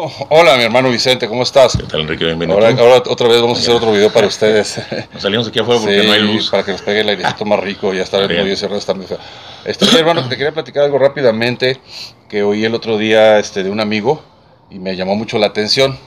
Oh, hola, mi hermano Vicente, ¿cómo estás? ¿Qué tal, Enrique? Bienvenido. Ahora, ahora otra vez vamos a hacer otro video para ustedes. Nos salimos aquí afuera porque Sí, no hay luz. Para que nos pegue el airecito más rico. Ya está el pollo cerrado, está muy feo. Este, hermano, te quería platicar algo rápidamente que oí el otro día este, de un amigo y me llamó mucho la atención.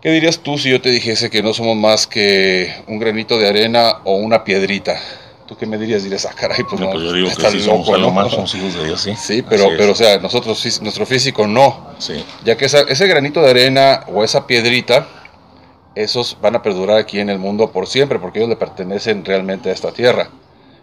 ¿Qué dirías tú si yo te dijese que no somos más que un granito de arena o una piedrita? ¿Tú qué me dirías? Dirías, ah, caray, pues No, no, pues yo digo que sí somos loco, algo ¿no? más, somos hijos de Dios, sí. Sí, pero, pero o sea, nosotros, nuestro físico no. Sí. Ya que esa- ese granito de arena o esa piedrita, esos van a perdurar aquí en el mundo por siempre, porque ellos le pertenecen realmente a esta tierra.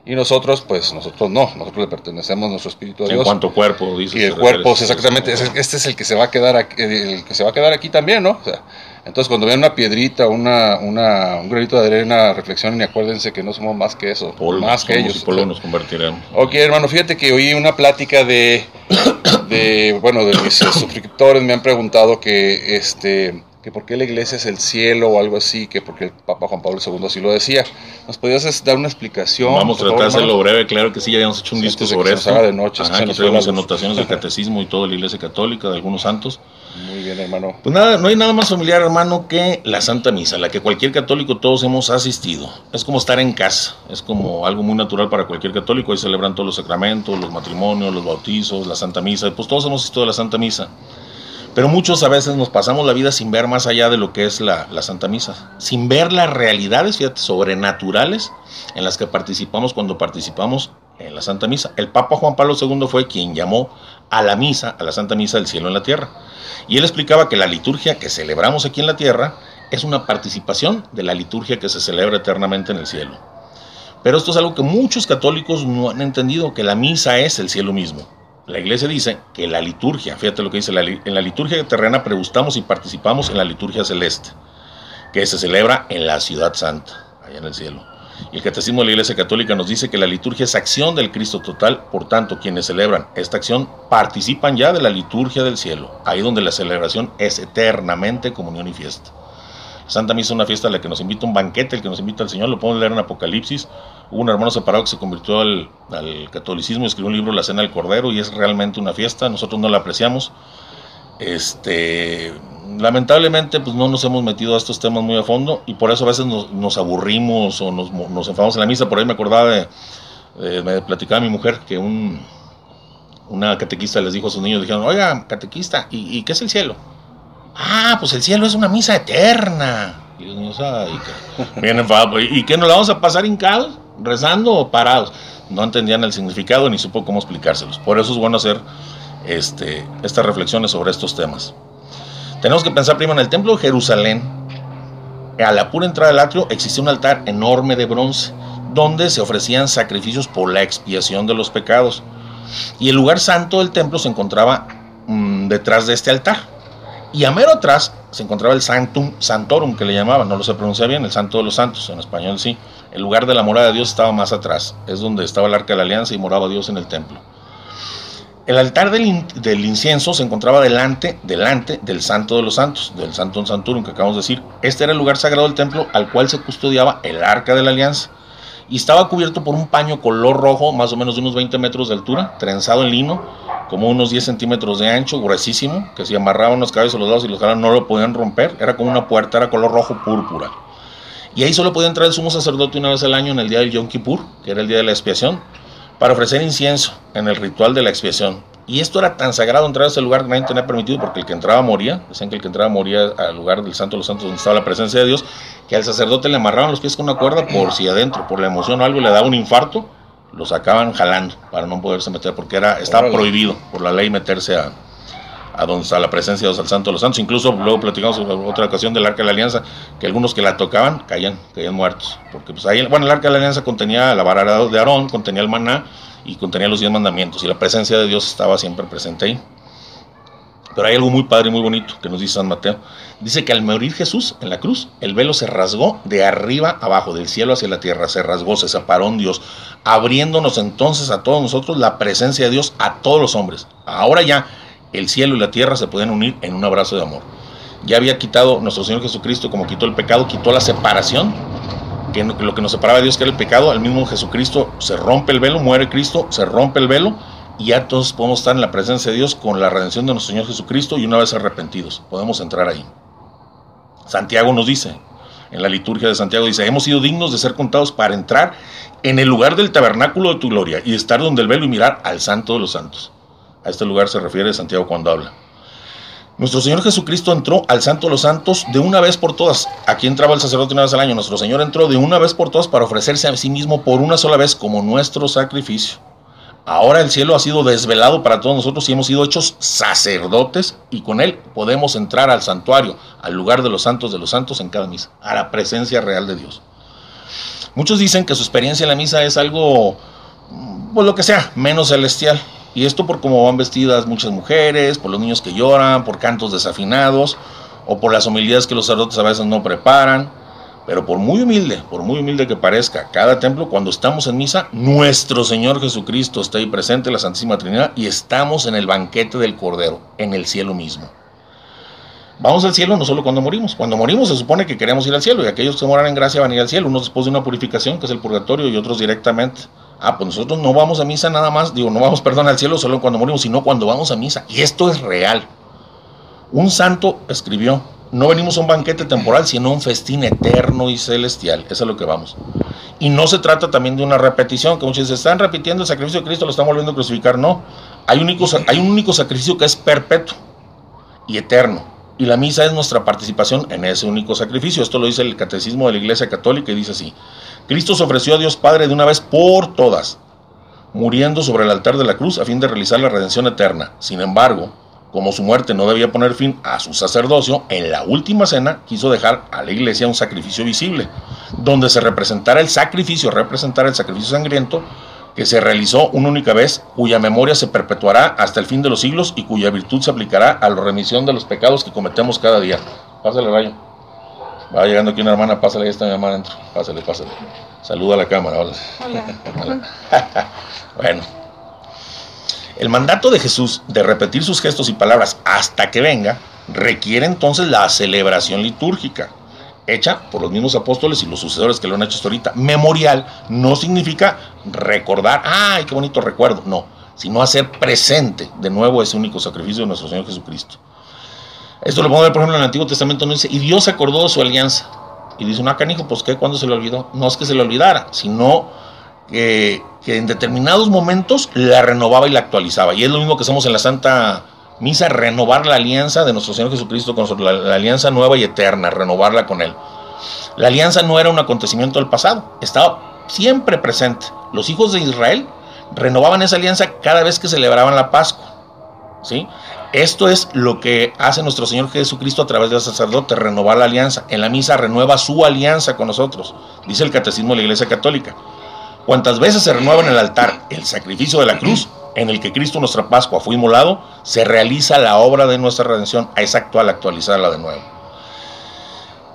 Y nosotros, pues nosotros no, nosotros le pertenecemos nuestro espíritu a En Dios. cuanto cuerpo, dices. y el cuerpo, exactamente, este es el que se va a quedar aquí, el que se va a quedar aquí también, ¿no? O sea, entonces cuando vean una piedrita, una, una, un granito de arena, reflexionen y acuérdense que no somos más que eso, polvo, más que ellos. y polvo nos convertiremos. Ok, hermano, fíjate que oí una plática de, de bueno, de mis suscriptores me han preguntado que, este, que por qué la iglesia es el cielo o algo así, que porque el Papa Juan Pablo II así lo decía. ¿Nos podrías es, dar una explicación? Vamos a tratar de hacerlo breve, claro que sí, ya habíamos hecho un Sí, disco sobre haga de noche, Ajá, aquí traemos anotaciones del catecismo y todo la iglesia católica, de algunos santos. Muy bien, hermano. Pues nada, no hay nada más familiar, hermano, que la Santa Misa, la que cualquier católico todos hemos asistido. Es como estar en casa, es como algo muy natural para cualquier católico. Ahí celebran todos los sacramentos, los matrimonios, los bautizos, la Santa Misa. Pues todos hemos asistido a la Santa Misa. Pero muchos a veces nos pasamos la vida sin ver más allá de lo que es la, Santa Misa, sin ver las realidades, fíjate, sobrenaturales en las que participamos cuando participamos en la Santa Misa. El Papa Juan Pablo II fue quien llamó a la misa, a la Santa Misa del cielo en la tierra. Y él explicaba que la liturgia que celebramos aquí en la tierra es una participación de la liturgia que se celebra eternamente en el cielo. Pero esto es algo que muchos católicos no han entendido, que la misa es el cielo mismo. La iglesia dice que la liturgia, fíjate lo que dice, en la liturgia terrena pregustamos y participamos en la liturgia celeste, que se celebra en la ciudad santa, allá en el cielo. Y el catecismo de la iglesia católica nos dice que la liturgia es acción del Cristo total, por tanto, quienes celebran esta acción participan ya de la liturgia del cielo, ahí donde la celebración es eternamente comunión y fiesta. Santa Misa es una fiesta a la que nos invita un banquete, el que nos invita al Señor, lo podemos leer en Apocalipsis. Hubo un hermano separado que se convirtió al, al catolicismo escribió un libro, La Cena del Cordero, y es realmente una fiesta, nosotros no la apreciamos. Este, lamentablemente, pues no nos hemos metido a estos temas muy a fondo y por eso a veces nos, aburrimos o nos, enfadamos en la misa. Por ahí me acordaba de, me platicaba mi mujer que un, una catequista les dijo a sus niños, dijeron, oiga, catequista, ¿y, qué es el cielo? Ah, pues el cielo es una misa eterna. Y los niños, bien enfadados. ¿Y qué nos la vamos a pasar hincados, rezando o parados? No entendían el significado ni supo cómo explicárselos. Por eso es bueno hacer este, estas reflexiones sobre estos temas. Tenemos que pensar primero en el templo de Jerusalén. A la pura entrada del atrio existía un altar enorme de bronce donde se ofrecían sacrificios por la expiación de los pecados. Y el lugar santo del templo se encontraba mm, detrás de este altar. Y a mero atrás se encontraba el Sanctum Santorum, que le llamaban, no lo sé pronunciar bien, el Santo de los Santos, en español sí. El lugar de la morada de Dios estaba más atrás, es donde estaba el arca de la alianza y moraba Dios en el templo. El altar del incienso se encontraba delante, delante del Santo de los Santos, del Santum Santorum que acabamos de decir. Este era el lugar sagrado del templo al cual se custodiaba el arca de la alianza y estaba cubierto por un paño color rojo, más o menos de unos 20 metros de altura, trenzado en lino, como unos 10 centímetros de ancho, gruesísimo, que si amarraban los cabellos a los lados y los jalaban no lo podían romper, era como una puerta, era color rojo púrpura. Y ahí solo podía entrar el sumo sacerdote una vez al año en el día del Yom Kippur, que era el día de la expiación, para ofrecer incienso en el ritual de la expiación. Y esto era tan sagrado entrar a ese lugar que nadie tenía permitido porque el que entraba moría. Decían que el que entraba moría al lugar del Santo de los Santos donde estaba la presencia de Dios. Que al sacerdote le amarraban los pies con una cuerda por si adentro, por la emoción o algo, le daba un infarto, lo sacaban jalando para no poderse meter porque era estaba Órale. prohibido por la ley meterse a, a donde está la presencia de al Santo de los Santos. Incluso luego platicamos en otra ocasión del Arca de la Alianza, que algunos que la tocaban caían, caían muertos. Porque pues ahí, bueno, el Arca de la Alianza contenía la vara de Aarón, contenía el maná y contenía los diez mandamientos. Y la presencia de Dios estaba siempre presente ahí. Pero hay algo muy padre y muy bonito que nos dice San Mateo. Dice que al morir Jesús en la cruz, el velo se rasgó de arriba abajo, del cielo hacia la tierra, se rasgó, se separó Dios, abriéndonos entonces a todos nosotros la presencia de Dios, a todos los hombres. Ahora ya el cielo y la tierra se pueden unir en un abrazo de amor. Ya había quitado nuestro Señor Jesucristo, como quitó el pecado, quitó la separación, que lo que nos separaba de Dios, que era el pecado, al mismo Jesucristo se rompe el velo, muere Cristo, se rompe el velo y ya todos podemos estar en la presencia de Dios con la redención de nuestro Señor Jesucristo y una vez arrepentidos, podemos entrar ahí. Santiago nos dice, en la liturgia de Santiago dice, hemos sido dignos de ser contados para entrar en el lugar del tabernáculo de tu gloria y estar donde el velo y mirar al santo de los santos. A este lugar se refiere Santiago cuando habla. Nuestro Señor Jesucristo entró al Santo de los Santos de una vez por todas. Aquí entraba el sacerdote una vez al año. Nuestro Señor entró de una vez por todas para ofrecerse a sí mismo por una sola vez como nuestro sacrificio. Ahora el cielo ha sido desvelado para todos nosotros y hemos sido hechos sacerdotes y con él podemos entrar al santuario, al lugar de los santos de los santos en cada misa, a la presencia real de Dios. Muchos dicen que su experiencia en la misa es algo, pues lo que sea, menos celestial. Y esto por cómo van vestidas muchas mujeres, por los niños que lloran, por cantos desafinados o por las homilías que los sacerdotes a veces no preparan. Pero por muy humilde, por muy humilde que parezca, cada templo, cuando estamos en misa, nuestro Señor Jesucristo está ahí presente, la Santísima Trinidad, y estamos en el banquete del Cordero, en el cielo mismo. Vamos al cielo no solo cuando morimos. Cuando morimos se supone que queremos ir al cielo, y aquellos que moran en gracia van a ir al cielo, unos después de una purificación, que es el purgatorio, y otros directamente. Ah, pues nosotros no vamos a misa nada más, digo, no vamos, perdón, al cielo solo cuando morimos, sino cuando vamos a misa. Y esto es real. Un santo escribió, no venimos a un banquete temporal, sino a un festín eterno y celestial. Eso es lo que vamos. Y no se trata también de una repetición, que muchos dicen, están repitiendo el sacrificio de Cristo, lo están volviendo a crucificar. No, hay, único, hay un único sacrificio que es perpetuo y eterno. Y la misa es nuestra participación en ese único sacrificio. Esto lo dice el Catecismo de la Iglesia Católica y dice así. Cristo se ofreció a Dios Padre de una vez por todas, muriendo sobre el altar de la cruz a fin de realizar la redención eterna. Sin embargo, como su muerte no debía poner fin a su sacerdocio, en la última cena quiso dejar a la iglesia un sacrificio visible, donde se representara el sacrificio, representara el sacrificio sangriento que se realizó una única vez, cuya memoria se perpetuará hasta el fin de los siglos y cuya virtud se aplicará a la remisión de los pecados que cometemos cada día. Pásale, rayo. Va llegando aquí una hermana, pásale, ahí está mi mamá adentro. Pásale, pásale. Saluda a la cámara. Hola. Hola. bueno. El mandato de Jesús de repetir sus gestos y palabras hasta que venga requiere entonces la celebración litúrgica, hecha por los mismos apóstoles y los sucesores que lo han hecho hasta ahorita. Memorial no significa recordar, ay, qué bonito recuerdo, no, sino hacer presente de nuevo ese único sacrificio de nuestro Señor Jesucristo. Esto lo podemos ver, por ejemplo, en el Antiguo Testamento, no dice, y Dios acordó de su alianza. Y dice, no, canijo, pues ¿qué? ¿Cuándo se le olvidó? No es que se le olvidara, sino que, en determinados momentos la renovaba y la actualizaba. Y es lo mismo que hacemos en la Santa Misa, renovar la alianza de nuestro Señor Jesucristo con nosotros, la, alianza nueva y eterna, renovarla con Él. La alianza no era un acontecimiento del pasado, estaba siempre presente. Los hijos de Israel renovaban esa alianza cada vez que celebraban la Pascua. ¿sí? Esto es lo que hace nuestro Señor Jesucristo a través del sacerdote, renovar la alianza. En la misa renueva su alianza con nosotros, dice el Catecismo de la Iglesia Católica. Cuantas veces se renueva en el altar el sacrificio de la cruz, en el que Cristo nuestra Pascua fue inmolado, se realiza la obra de nuestra redención, es actual actualizarla de nuevo.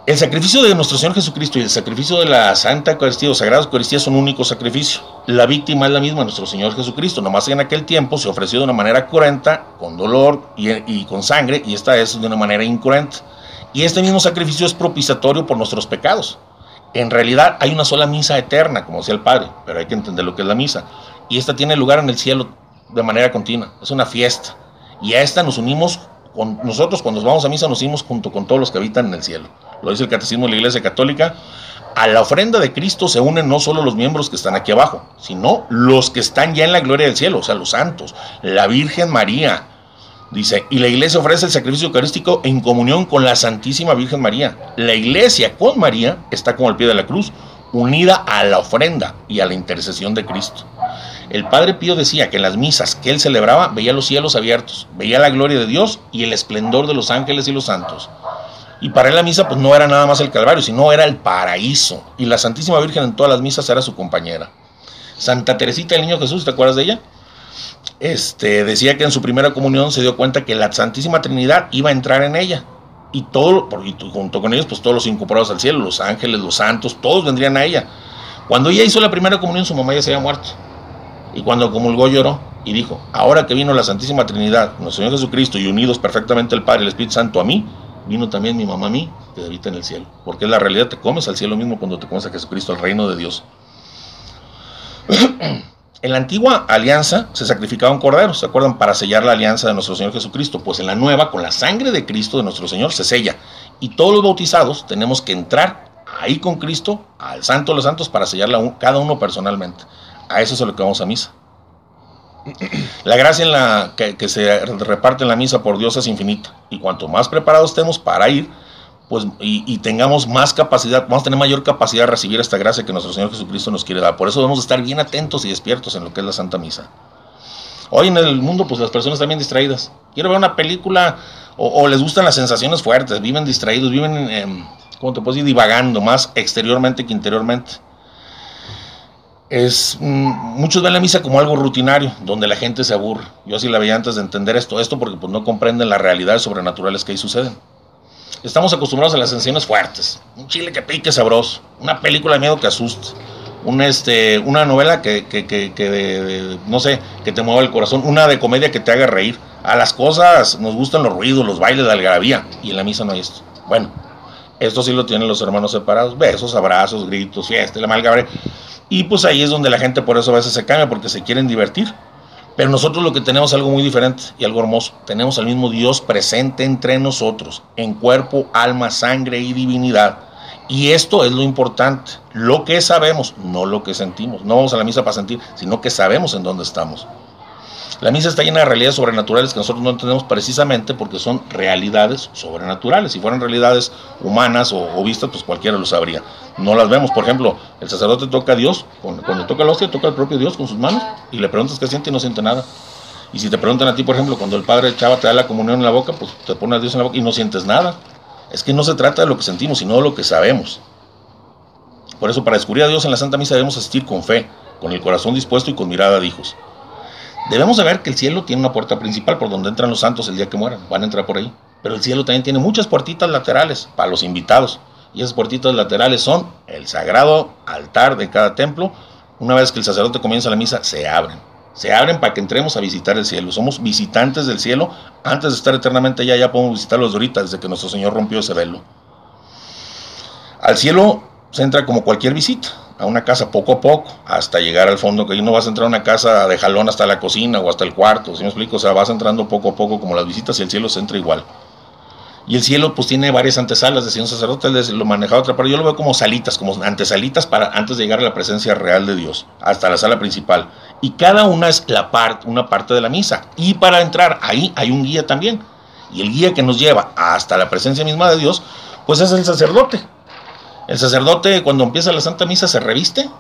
El sacrificio de nuestro Señor Jesucristo y el sacrificio de la Santa Eucaristía o Sagrada Eucaristía son un único sacrificio. La víctima es la misma, nuestro Señor Jesucristo. Nomás en aquel tiempo se ofreció de una manera cruenta, con dolor y, y con sangre, y esta es de una manera incruenta. Y este mismo sacrificio es propiciatorio por nuestros pecados. En realidad hay una sola misa eterna, como decía el Padre, pero hay que entender lo que es la misa. Y esta tiene lugar en el cielo de manera continua. Es una fiesta. Y a esta nos unimos con nosotros cuando vamos a misa nos unimos junto con todos los que habitan en el cielo. Lo dice el Catecismo de la Iglesia Católica. A la ofrenda de Cristo se unen no solo los miembros que están aquí abajo, sino los que están ya en la gloria del cielo, o sea, los santos, la Virgen María, Dice, y la iglesia ofrece el sacrificio eucarístico en comunión con la Santísima Virgen María. La iglesia con María está como al pie de la cruz, unida a la ofrenda y a la intercesión de Cristo. El Padre Pío decía que en las misas que él celebraba veía los cielos abiertos, veía la gloria de Dios y el esplendor de los ángeles y los santos. Y para él la misa pues no era nada más el Calvario, sino era el paraíso. Y la Santísima Virgen en todas las misas era su compañera. Santa Teresita del Niño Jesús, ¿te acuerdas de ella? Este, decía que en su primera comunión se dio cuenta que la Santísima Trinidad iba a entrar en ella. Y todo, junto con ellos, pues todos los incorporados al cielo, los ángeles, los santos, todos vendrían a ella. Cuando ella hizo la primera comunión, su mamá ya se había muerto. Y cuando comulgó lloró y dijo, ahora que vino la Santísima Trinidad, nuestro Señor Jesucristo, y unidos perfectamente el Padre y el Espíritu Santo a mí, vino también mi mamá a mí, que habita en el cielo. Porque es la realidad, te comes al cielo mismo cuando te comes a Jesucristo, al reino de Dios. En la antigua alianza se sacrificaba un cordero, ¿se acuerdan? Para sellar la alianza de nuestro Señor Jesucristo. Pues en la nueva, con la sangre de Cristo de nuestro Señor, se sella. Y todos los bautizados tenemos que entrar ahí con Cristo, al Santo de los Santos, para sellarla cada uno personalmente. A eso es a lo que vamos a misa. La gracia en la que, se reparte en la misa por Dios es infinita. Y cuanto más preparados estemos para ir, pues, y, tengamos más capacidad, vamos a tener mayor capacidad de recibir esta gracia que nuestro Señor Jesucristo nos quiere dar. Por eso debemos estar bien atentos y despiertos en lo que es la Santa Misa. Hoy en el mundo, pues las personas están bien distraídas. Quiero ver una película o, les gustan las sensaciones fuertes, viven distraídos, viven, en, ¿cómo te puedo decir? Divagando más exteriormente que interiormente es mm, muchos ven la misa como algo rutinario, donde la gente se aburre. Yo así la veía antes de entender esto, esto porque pues no comprenden las realidades sobrenaturales que ahí suceden. Estamos acostumbrados a las sensaciones fuertes, un chile que pique sabroso, una película de miedo que asuste, un este, una novela que, que, que, no sé, que te mueva el corazón, una de comedia que te haga reír. A las cosas nos gustan los ruidos, los bailes de algarabía, y en la misa no hay esto. Bueno, esto sí lo tienen los hermanos separados, besos, abrazos, gritos, fiesta, la malgabre. Y pues ahí es donde la gente por eso a veces se cambia, porque se quieren divertir. Pero nosotros lo que tenemos es algo muy diferente y algo hermoso. Tenemos al mismo Dios presente entre nosotros, en cuerpo, alma, sangre y divinidad. Y esto es lo importante, lo que sabemos, no lo que sentimos. No vamos a la misa para sentir, sino que sabemos en dónde estamos. La misa está llena de realidades sobrenaturales que nosotros no entendemos precisamente porque son realidades sobrenaturales. Si fueran realidades humanas o, vistas, pues cualquiera lo sabría. No las vemos. Por ejemplo, el sacerdote toca a Dios, cuando, toca la hostia, toca al propio Dios con sus manos y le preguntas qué siente y no siente nada. Y si te preguntan a ti, por ejemplo, cuando el padre Chava te da la comunión en la boca, pues te pone a Dios en la boca y no sientes nada. Es que no se trata de lo que sentimos, sino de lo que sabemos. Por eso, para descubrir a Dios en la Santa Misa debemos asistir con fe, con el corazón dispuesto y con mirada de hijos. Debemos saber que el cielo tiene una puerta principal por donde entran los santos el día que mueran, van a entrar por ahí. Pero el cielo también tiene muchas puertitas laterales para los invitados. Y esas puertitas laterales son el sagrado altar de cada templo. Una vez que el sacerdote comienza la misa, se abren. Se abren para que entremos a visitar el cielo. Somos visitantes del cielo. Antes de estar eternamente allá, ya podemos visitarlo de ahorita, desde que nuestro Señor rompió ese velo. Al cielo se entra como cualquier visita a una casa poco a poco hasta llegar al fondo, que ahí no vas a entrar a una casa de jalón hasta la cocina o hasta el cuarto, ¿sí me explico? O sea, vas entrando poco a poco como las visitas y el cielo se entra igual. Y el cielo pues tiene varias antesalas, decía un sacerdote, lo manejaba otra parte, yo lo veo como salitas, como antesalitas para antes de llegar a la presencia real de Dios, hasta la sala principal. Y cada una es la parte, una parte de la misa. Y para entrar ahí hay un guía también. Y el guía que nos lleva hasta la presencia misma de Dios, pues es el sacerdote. El sacerdote cuando empieza la Santa Misa se reviste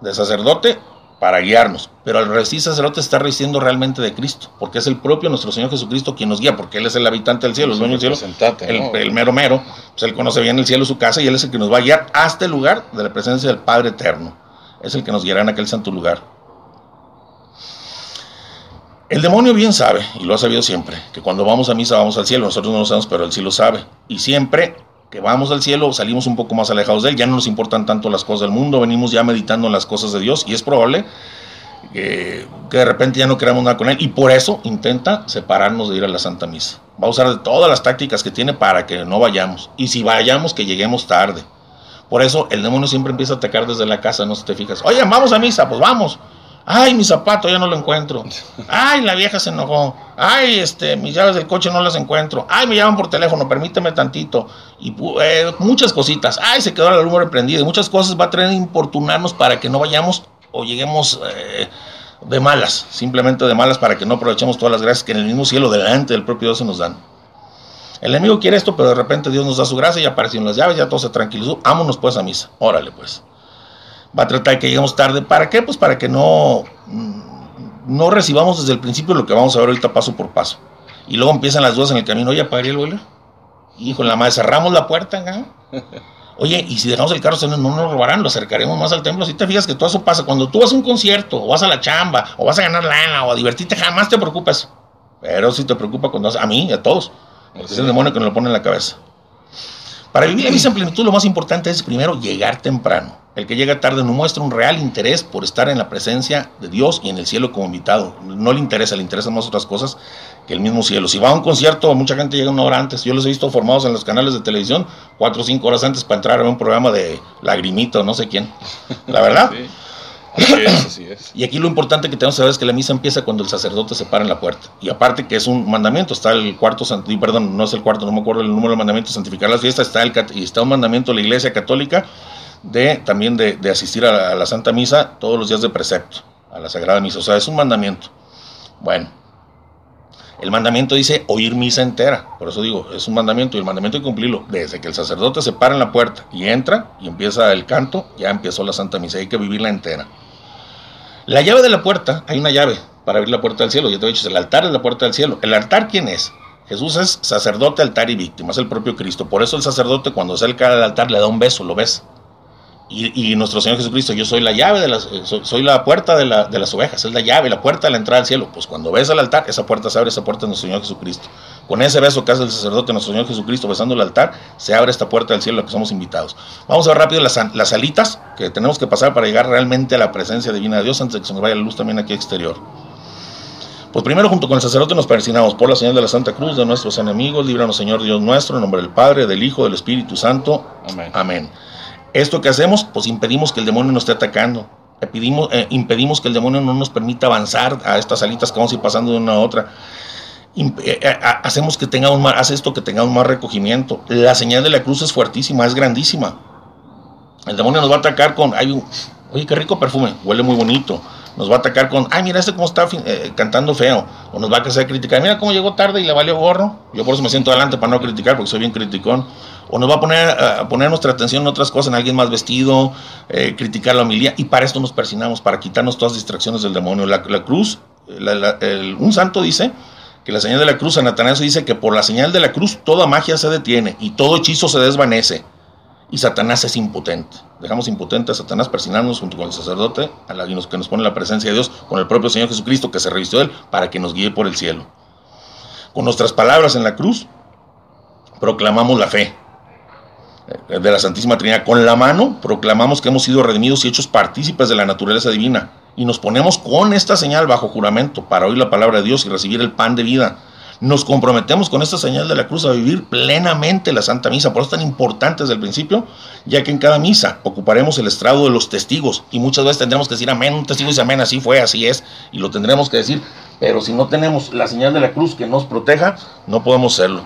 de sacerdote para guiarnos, pero al revestir sacerdote está revestiendo realmente de Cristo, porque es el propio nuestro Señor Jesucristo quien nos guía, porque Él es el habitante del cielo, el dueño del cielo, el, mero mero, pues Él conoce bien el cielo, su casa, y Él es el que nos va a guiar hasta el lugar de la presencia del Padre Eterno. Es el que nos guiará en aquel santo lugar. El demonio bien sabe, y lo ha sabido siempre, que cuando vamos a misa vamos al cielo, nosotros no lo sabemos, pero Él sí lo sabe, y siempre que vamos al cielo, salimos un poco más alejados de Él, ya no nos importan tanto las cosas del mundo, venimos ya meditando en las cosas de Dios y es probable que, de repente ya no queramos nada con Él y por eso intenta separarnos de ir a la Santa Misa. Va a usar todas las tácticas que tiene para que no vayamos y si vayamos que lleguemos tarde. Por eso el demonio siempre empieza a atacar desde la casa, no se te fijas. Oye, vamos a misa, pues vamos. Ay, mi zapato ya no lo encuentro. Ay, la vieja se enojó. Ay, este, mis llaves del coche no las encuentro. Ay, me llaman por teléfono, permíteme tantito. Y eh, muchas cositas. Ay, se quedó la luz prendida. Muchas cosas va a traer importunarnos para que no vayamos o lleguemos eh, de malas. Simplemente de malas para que no aprovechemos todas las gracias que en el mismo cielo delante del propio Dios se nos dan. El enemigo quiere esto, pero de repente Dios nos da su gracia y aparecieron las llaves, ya todo se tranquilizó. Vámonos pues a misa. Órale pues va a tratar de que lleguemos tarde. ¿Para qué? Pues para que no, no recibamos desde el principio lo que vamos a ver ahorita paso por paso. Y luego empiezan las dudas en el camino. Oye, apagué el boiler. Hijo, la madre, cerramos la puerta. Oye, y si dejamos el carro, no nos robarán, lo acercaremos más al templo. Si te fijas que todo eso pasa, cuando tú vas a un concierto, o vas a la chamba, o vas a ganar lana, o a divertirte, jamás te preocupes. Pero si te preocupa cuando vas, a mí, a todos. Porque es el demonio que nos lo pone en la cabeza. Para vivir en plenitud, lo más importante es primero llegar temprano. El que llega tarde no muestra un real interés por estar en la presencia de Dios y en el cielo como invitado. No le interesa, le interesan más otras cosas que el mismo cielo. Si va a un concierto, mucha gente llega una hora antes. Yo los he visto formados en los canales de televisión cuatro o cinco horas antes para entrar a un programa de lagrimito, no sé quién. La verdad. Así es, así es. Y aquí lo importante que tenemos que saber es que la misa empieza cuando el sacerdote se para en la puerta. Y aparte que es un mandamiento, está el cuarto, perdón, no es el cuarto, no me acuerdo el número del mandamiento, santificar las fiestas, está, el, y está un mandamiento de la Iglesia Católica de también de, asistir a la, Santa Misa todos los días de precepto, a la Sagrada Misa. O sea, es un mandamiento. Bueno, el mandamiento dice oír misa entera. Por eso digo, es un mandamiento y el mandamiento hay que cumplirlo. Desde que el sacerdote se para en la puerta y entra y empieza el canto, ya empezó la Santa Misa. Hay que vivirla entera. La llave de la puerta, hay una llave para abrir la puerta del cielo. Ya te he dicho, el altar es la puerta del cielo. ¿El altar quién es? Jesús es sacerdote, altar y víctima, es el propio Cristo. Por eso el sacerdote cuando se acerca al altar le da un beso, lo ves. Y, nuestro Señor Jesucristo, yo soy la llave de las, eh, soy, la puerta de, la, de, las ovejas, es la llave, la puerta de la entrada al cielo. Pues cuando ves al altar, esa puerta se abre, esa puerta de nuestro Señor Jesucristo. Con ese beso que hace el sacerdote, nuestro Señor Jesucristo, besando el altar, se abre esta puerta del cielo a la que somos invitados. Vamos a ver rápido las, las salitas que tenemos que pasar para llegar realmente a la presencia divina de Dios antes de que se nos vaya la luz también aquí exterior. Pues primero junto con el sacerdote nos persinamos por la señal de la Santa Cruz de nuestros enemigos, líbranos Señor Dios nuestro, en nombre del Padre, del Hijo, del Espíritu Santo. Amén. Amén. Esto que hacemos, pues impedimos que el demonio nos esté atacando. Impedimos, eh, impedimos que el demonio no nos permita avanzar a estas salitas que vamos a ir pasando de una a otra. Eh, eh, hacemos que tengamos más, hace esto que tengamos más recogimiento. La señal de la cruz es fuertísima, es grandísima. El demonio nos va a atacar con, hay un, oye, qué rico perfume, huele muy bonito. Nos va a atacar con, ay, mira este cómo está cantando feo. O nos va a hacer criticar, mira cómo llegó tarde y le valió gorro. Yo por eso me siento adelante para no criticar, porque soy bien criticón o nos va a poner a poner nuestra atención en otras cosas, en alguien más vestido, eh, criticar la homilía, y para esto nos persinamos, para quitarnos todas las distracciones del demonio. La, cruz, un santo dice que la señal de la cruz, San dice que por la señal de la cruz toda magia se detiene y todo hechizo se desvanece. Y Satanás es impotente. Dejamos impotente a Satanás persinarnos junto con el sacerdote, a la, que nos pone la presencia de Dios, con el propio Señor Jesucristo que se revistió de él para que nos guíe por el cielo. Con nuestras palabras en la cruz, proclamamos la fe, de la Santísima Trinidad. Con la mano proclamamos que hemos sido redimidos y hechos partícipes de la naturaleza divina. Y nos ponemos con esta señal bajo juramento para oír la palabra de Dios y recibir el pan de vida. Nos comprometemos con esta señal de la cruz a vivir plenamente la Santa Misa. Por eso es tan importante desde el principio, ya que en cada misa ocuparemos el estrado de los testigos. Y muchas veces tendremos que decir amén, un testigo dice amén, así fue, así es. Y lo tendremos que decir. Pero si no tenemos la señal de la cruz que nos proteja, no podemos serlo.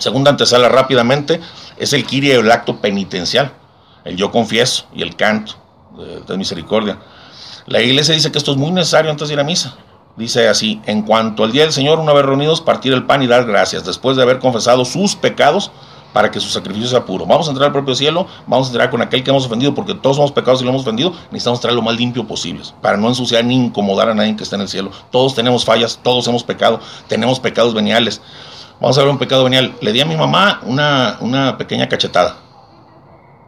Segunda antesala rápidamente, es el kiria el acto penitencial, el yo confieso y el canto de, misericordia. La iglesia dice que esto es muy necesario antes de ir a misa. Dice así, en cuanto al día del Señor, una vez reunidos, partir el pan y dar gracias, después de haber confesado sus pecados, para que su sacrificio sea puro. Vamos a entrar al propio cielo, vamos a entrar con aquel que hemos ofendido, porque todos somos pecados y lo hemos ofendido, necesitamos traer lo más limpio posible, para no ensuciar ni incomodar a nadie que esté en el cielo. Todos tenemos fallas, todos hemos pecado, tenemos pecados veniales. Vamos a ver un pecado venial. Le di a mi mamá una, una pequeña cachetada.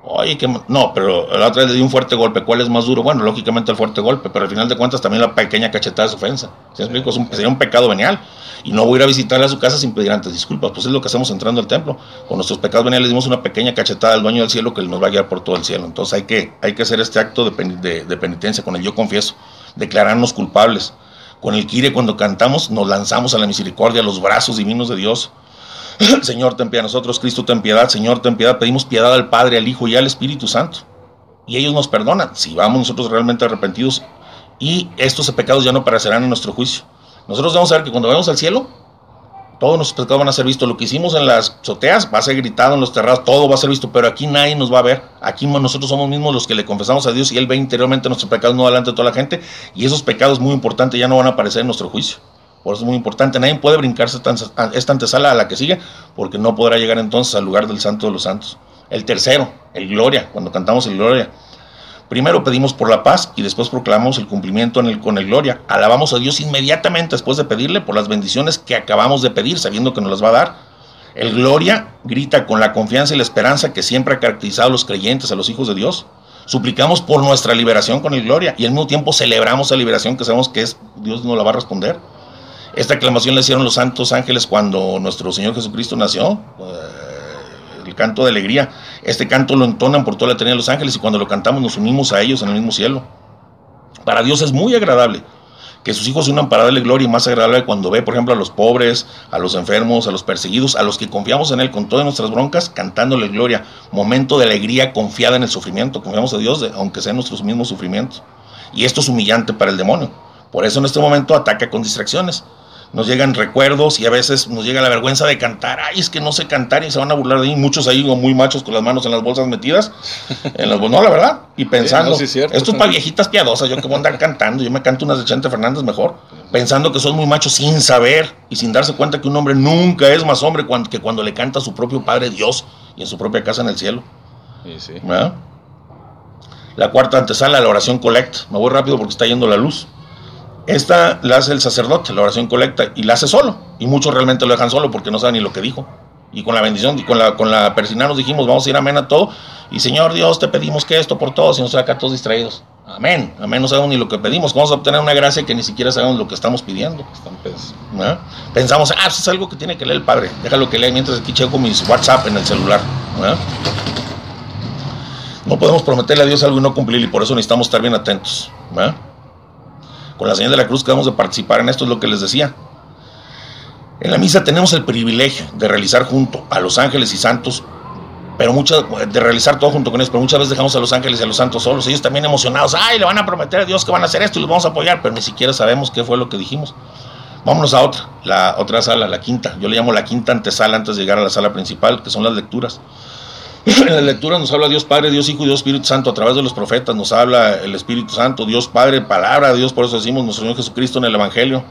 Oye, que no, pero la otra vez le di un fuerte golpe. ¿Cuál es más duro? Bueno, lógicamente el fuerte golpe, pero al final de cuentas también la pequeña cachetada es ofensa. ¿Sí? Es un, sería un pecado venial. Y no voy a ir a visitarle a su casa sin pedir antes disculpas. Pues es lo que hacemos entrando al templo. Con nuestros pecados veniales dimos una pequeña cachetada al dueño del cielo que nos va a guiar por todo el cielo. Entonces hay que, hay que hacer este acto de, de penitencia con el yo confieso, declararnos culpables. Con el Kire cuando cantamos nos lanzamos a la misericordia, a los brazos divinos de Dios. Señor, ten piedad a nosotros, Cristo, ten piedad, Señor, ten piedad. Pedimos piedad al Padre, al Hijo y al Espíritu Santo. Y ellos nos perdonan si vamos nosotros realmente arrepentidos y estos pecados ya no aparecerán en nuestro juicio. Nosotros vamos a ver que cuando vayamos al cielo, todos nuestros pecados van a ser vistos. Lo que hicimos en las azoteas va a ser gritado en los terrados, todo va a ser visto, pero aquí nadie nos va a ver. Aquí nosotros somos mismos los que le confesamos a Dios y Él ve interiormente nuestros pecados, no delante de toda la gente. Y esos pecados muy importantes ya no van a aparecer en nuestro juicio. Por eso es muy importante. Nadie puede brincarse esta antesala a la que sigue, porque no podrá llegar entonces al lugar del Santo de los Santos. El tercero, el Gloria, cuando cantamos el Gloria. Primero pedimos por la paz y después proclamamos el cumplimiento en el, con el gloria. Alabamos a Dios inmediatamente después de pedirle por las bendiciones que acabamos de pedir, sabiendo que nos las va a dar. El gloria grita con la confianza y la esperanza que siempre ha caracterizado a los creyentes, a los hijos de Dios. Suplicamos por nuestra liberación con el gloria y al mismo tiempo celebramos la liberación que sabemos que es Dios nos la va a responder. Esta aclamación la hicieron los santos ángeles cuando nuestro Señor Jesucristo nació. Eh, el canto de alegría. Este canto lo entonan por toda la eternidad de los ángeles y cuando lo cantamos nos unimos a ellos en el mismo cielo. Para Dios es muy agradable que sus hijos se unan para darle gloria y más agradable cuando ve, por ejemplo, a los pobres, a los enfermos, a los perseguidos, a los que confiamos en Él con todas nuestras broncas, cantándole gloria. Momento de alegría confiada en el sufrimiento. Confiamos a Dios, aunque sean nuestros mismos sufrimientos. Y esto es humillante para el demonio. Por eso en este momento ataca con distracciones nos llegan recuerdos y a veces nos llega la vergüenza de cantar. Ay, es que no sé cantar y se van a burlar de mí. Muchos ahí muy machos con las manos en las bolsas metidas. En las, no, la verdad. Y pensando, esto es para viejitas piadosas. Yo que voy a andar cantando. Yo me canto unas de Chente Fernández mejor. Pensando que son muy machos sin saber y sin darse cuenta que un hombre nunca es más hombre que cuando le canta a su propio Padre Dios y en su propia casa en el cielo. Sí, La cuarta antesala, la oración collect. Me voy rápido porque está yendo la luz. Esta la hace el sacerdote, la oración colecta, y la hace solo. Y muchos realmente lo dejan solo porque no saben ni lo que dijo. Y con la bendición, y con la, con la persina nos dijimos, vamos a ir amén a todo. Y Señor Dios, te pedimos que esto por todos, y nos acá todos distraídos. Amén. Amén, no sabemos ni lo que pedimos. Vamos a obtener una gracia que ni siquiera sabemos lo que estamos pidiendo. Pensamos, ah, eso es algo que tiene que leer el Padre. Déjalo que lea mientras aquí checo mis WhatsApp en el celular. No podemos prometerle a Dios algo y no cumplirlo, y por eso necesitamos estar bien atentos. Con la señal de la cruz que vamos a participar en esto, es lo que les decía. En la misa tenemos el privilegio de realizar junto a los ángeles y santos, pero muchas, de realizar todo junto con ellos, pero muchas veces dejamos a los ángeles y a los santos solos, ellos también emocionados, ay, le van a prometer a Dios que van a hacer esto y los vamos a apoyar, pero ni siquiera sabemos qué fue lo que dijimos. Vámonos a otra, la otra sala, la quinta. Yo le llamo la quinta antesala antes de llegar a la sala principal, que son las lecturas. En la lectura nos habla Dios Padre, Dios Hijo y Dios Espíritu Santo. A través de los profetas nos habla el Espíritu Santo, Dios Padre, palabra de Dios, por eso decimos nuestro Señor Jesucristo en el Evangelio.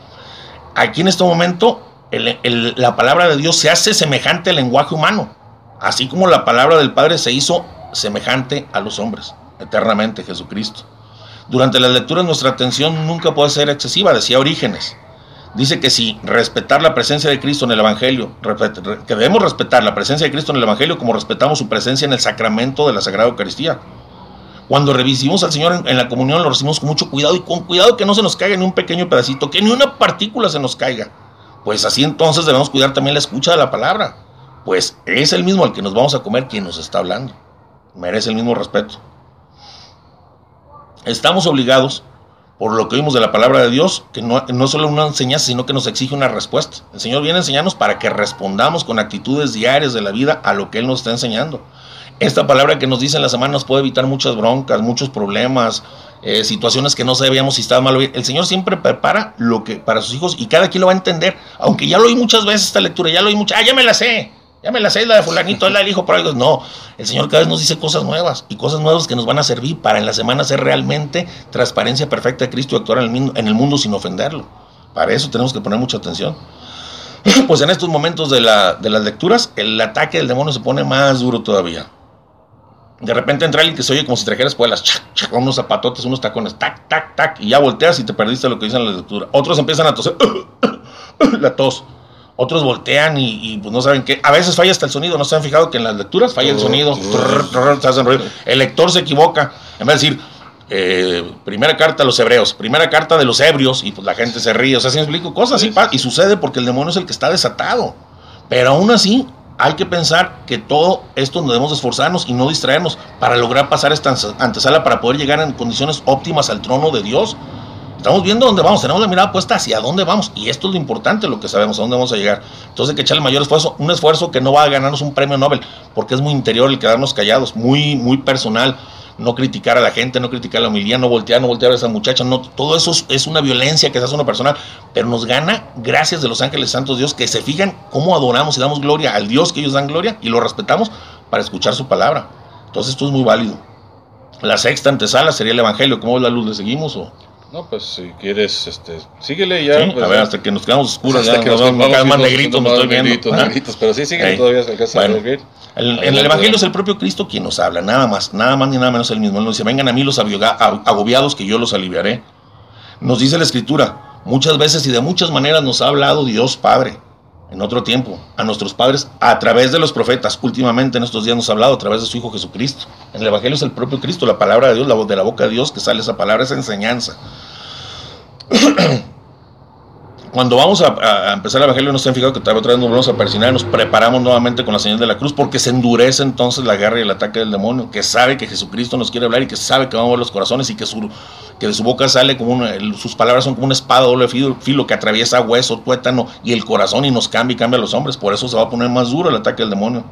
Aquí en este momento la palabra de Dios se hace semejante al lenguaje humano, así como la palabra del Padre se hizo semejante a los hombres, eternamente Jesucristo. Durante las lecturas nuestra atención nunca puede ser excesiva, decía Orígenes dice que si respetar la presencia de Cristo en el Evangelio, que debemos respetar la presencia de Cristo en el Evangelio como respetamos su presencia en el sacramento de la Sagrada Eucaristía. Cuando revisamos al Señor en, la comunión lo recibimos con mucho cuidado y con cuidado que no se nos caiga ni un pequeño pedacito, que ni una partícula se nos caiga. Pues así entonces debemos cuidar también la escucha de la palabra. Pues es el mismo al que nos vamos a comer quien nos está hablando. Merece el mismo respeto. Estamos obligados por lo que oímos de la palabra de Dios, que no, no solo una enseñanza, sino que nos exige una respuesta. El Señor viene a enseñarnos para que respondamos con actitudes diarias de la vida a lo que Él nos está enseñando. Esta palabra que nos dice en la semana nos puede evitar muchas broncas, muchos problemas, eh, situaciones que no sabíamos si estaba mal o El Señor siempre prepara lo que para sus hijos y cada quien lo va a entender. Aunque ya lo oí muchas veces esta lectura, ya lo oí muchas, ah, ya me la sé. Ya me la sé, de fulanito, él la dijo por algo. No, el Señor cada vez nos dice cosas nuevas y cosas nuevas que nos van a servir para en la semana ser realmente transparencia perfecta de Cristo y actuar en el, mundo sin ofenderlo. Para eso tenemos que poner mucha atención. Pues en estos momentos de, la, de las lecturas, el ataque del demonio se pone más duro todavía. De repente entra alguien que se oye como si trajera espuelas, chac, unos zapatotes, unos tacones, tac, tac, tac, y ya volteas y te perdiste lo que dicen en la lectura. Otros empiezan a toser, la tos otros voltean y, pues no saben qué. A veces falla hasta el sonido, ¿no se han fijado que en las lecturas falla el sonido? El lector se equivoca. En vez de decir, eh, primera carta a los hebreos, primera carta de los ebrios, y pues la gente se ríe. O sea, si me explico, cosas así, y sucede porque el demonio es el que está desatado. Pero aún así, hay que pensar que todo esto debemos esforzarnos y no distraernos para lograr pasar esta antesala para poder llegar en condiciones óptimas al trono de Dios. Estamos viendo dónde vamos, tenemos la mirada puesta hacia dónde vamos. Y esto es lo importante, lo que sabemos, a dónde vamos a llegar. Entonces hay que echarle mayor esfuerzo, un esfuerzo que no va a ganarnos un premio Nobel, porque es muy interior el quedarnos callados, muy, muy personal. No criticar a la gente, no criticar a la humildad, no voltear, no voltear a esa muchacha, no, todo eso es una violencia que se hace una personal, pero nos gana gracias de los ángeles santos Dios que se fijan cómo adoramos y damos gloria al Dios que ellos dan gloria y lo respetamos para escuchar su palabra. Entonces esto es muy válido. La sexta antesala sería el Evangelio. ¿Cómo es la luz? ¿Le seguimos o...? No, pues si quieres, este, síguele ya. Pues, a ver, hasta que nos quedamos oscuros, hasta que nos, quedamos más negritos, estoy viendo. Negritos, negritos, pero sí, síguele todavía, se alcanza bueno, a el, En el Evangelio es el propio Cristo quien nos habla, nada más, nada más ni nada menos el mismo. Él nos dice, vengan a mí los agobiados que yo los aliviaré. Nos dice la Escritura, muchas veces y de muchas maneras nos ha hablado Dios Padre en otro tiempo, a nuestros padres a través de los profetas. Últimamente en estos días nos ha hablado a través de su Hijo Jesucristo. En el Evangelio es el propio Cristo, la palabra de Dios, la voz de la boca de Dios que sale esa palabra, esa enseñanza. Cuando vamos a, empezar el Evangelio, nos han fijado que otra vez nos vamos a persinar y nos preparamos nuevamente con la señal de la cruz, porque se endurece entonces la guerra y el ataque del demonio, que sabe que Jesucristo nos quiere hablar y que sabe que vamos a ver los corazones y que, su, que de su boca sale como sus palabras son como una espada doble filo, filo, que atraviesa hueso, tuétano y el corazón y nos cambia y cambia a los hombres. Por eso se va a poner más duro el ataque del demonio.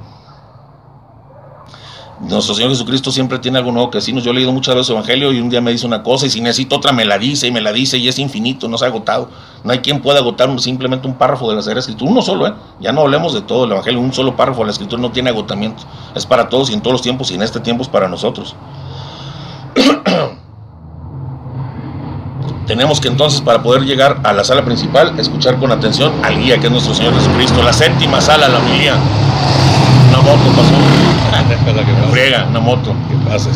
Nuestro Señor Jesucristo siempre tiene algo nuevo que decirnos. Yo he leído muchas veces el Evangelio y un día me dice una cosa y si necesito otra me la dice y me la dice y es infinito, no se ha agotado. No hay quien pueda agotar simplemente un párrafo de la Sagrada Escritura, uno solo, ¿eh? Ya no hablemos de todo el Evangelio, un solo párrafo de la Escritura no tiene agotamiento. Es para todos y en todos los tiempos y en este tiempo es para nosotros. Tenemos que entonces, para poder llegar a la sala principal, escuchar con atención al guía que es nuestro Señor Jesucristo, la séptima sala, la homilía. Una moto pasó. Friega, una moto.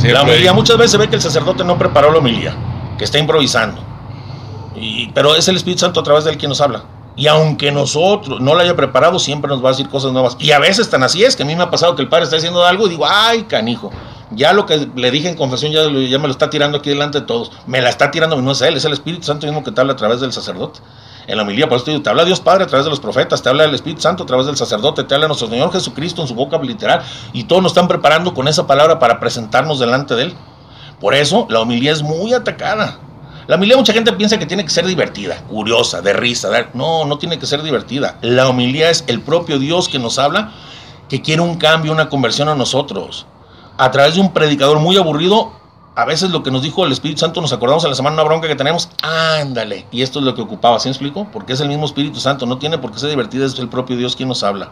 La homilía, muchas veces se ve que el sacerdote no preparó la homilía, que está improvisando. Y, pero es el Espíritu Santo a través del que nos habla. Y aunque nosotros no lo haya preparado, siempre nos va a decir cosas nuevas. Y a veces tan así es, que a mí me ha pasado que el padre está haciendo algo y digo, ay, canijo. Ya lo que le dije en confesión ya, ya me lo está tirando aquí delante de todos. Me la está tirando, no es él, es el Espíritu Santo mismo que te habla a través del sacerdote. En la homilía, por eso te, digo, te habla Dios Padre a través de los profetas, te habla el Espíritu Santo a través del sacerdote, te habla nuestro Señor Jesucristo en su boca literal. Y todos nos están preparando con esa palabra para presentarnos delante de Él. Por eso la homilía es muy atacada. La homilía mucha gente piensa que tiene que ser divertida, curiosa, de risa. No, no tiene que ser divertida. La homilía es el propio Dios que nos habla, que quiere un cambio, una conversión a nosotros. A través de un predicador muy aburrido, a veces lo que nos dijo el Espíritu Santo, nos acordamos en la semana una bronca que tenemos, ándale. Y esto es lo que ocupaba, ¿sí me explico? Porque es el mismo Espíritu Santo, no tiene por qué ser divertida, es el propio Dios quien nos habla.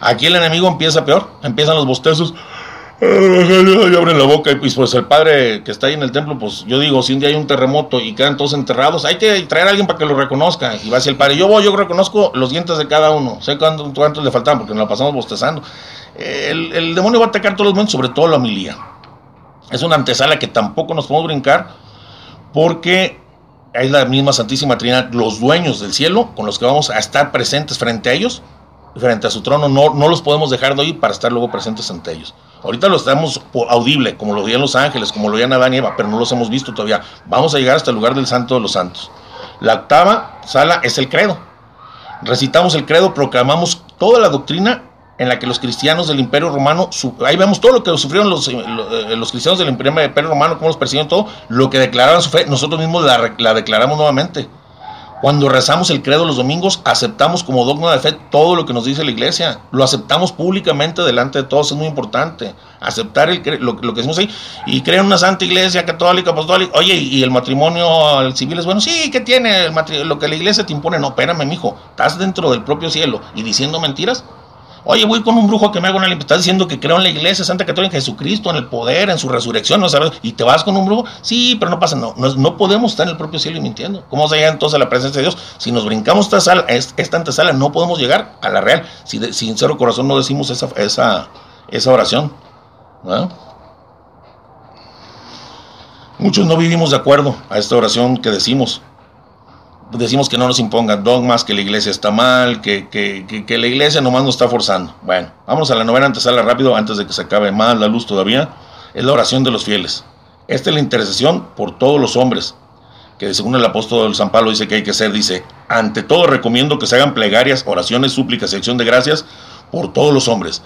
Aquí el enemigo empieza peor, empiezan los bostezos y abren la boca y pues el padre que está ahí en el templo, pues yo digo, si un día hay un terremoto y quedan todos enterrados, hay que traer a alguien para que lo reconozca. Y va hacia el padre, yo voy, yo reconozco los dientes de cada uno, sé cuántos, cuántos le faltan porque nos la pasamos bostezando. El, demonio va a atacar todos los momentos, sobre todo la homilía. Es una antesala que tampoco nos podemos brincar porque es la misma Santísima Trinidad, los dueños del cielo con los que vamos a estar presentes frente a ellos, frente a su trono, no, no los podemos dejar de oír para estar luego presentes ante ellos. Ahorita lo estamos audible, como lo oían los ángeles, como lo oían Adán y Eva, pero no los hemos visto todavía. Vamos a llegar hasta el lugar del Santo de los Santos. La octava sala es el credo. Recitamos el credo, proclamamos toda la doctrina en la que los cristianos del Imperio Romano, ahí vemos todo lo que sufrieron los, eh, eh, los cristianos del Imperio Romano, cómo los persiguieron todo, lo que declaraban su fe, nosotros mismos la, la declaramos nuevamente. Cuando rezamos el credo los domingos, aceptamos como dogma de fe todo lo que nos dice la iglesia. Lo aceptamos públicamente delante de todos, es muy importante. Aceptar lo, que decimos ahí. Y crear una santa iglesia católica, apostólica. Oye, ¿y el matrimonio civil es bueno? Sí, ¿qué tiene? El lo que la iglesia te impone. No, espérame, mijo. Estás dentro del propio cielo y diciendo mentiras. Oye, voy con un brujo que me haga una limpieza. Estás diciendo que creo en la iglesia Santa Católica, en Jesucristo, en el poder, en su resurrección, ¿no sabes? Y te vas con un brujo. Sí, pero no pasa, no. No, podemos estar en el propio cielo y mintiendo. ¿Cómo se llega entonces a la presencia de Dios? Si nos brincamos esta, sala, esta antesala, no podemos llegar a la real. Si de sincero corazón no decimos esa, esa, esa oración. Muchos no vivimos de acuerdo a esta oración que decimos decimos que no nos impongan dogmas, que la iglesia está mal, que, que, la iglesia nomás nos está forzando. Bueno, vamos a la novena antesala rápido antes de que se acabe más la luz todavía. Es la oración de los fieles. Esta es la intercesión por todos los hombres, que según el apóstol San Pablo dice que hay que hacer, dice, ante todo recomiendo que se hagan plegarias, oraciones, súplicas y acción de gracias por todos los hombres,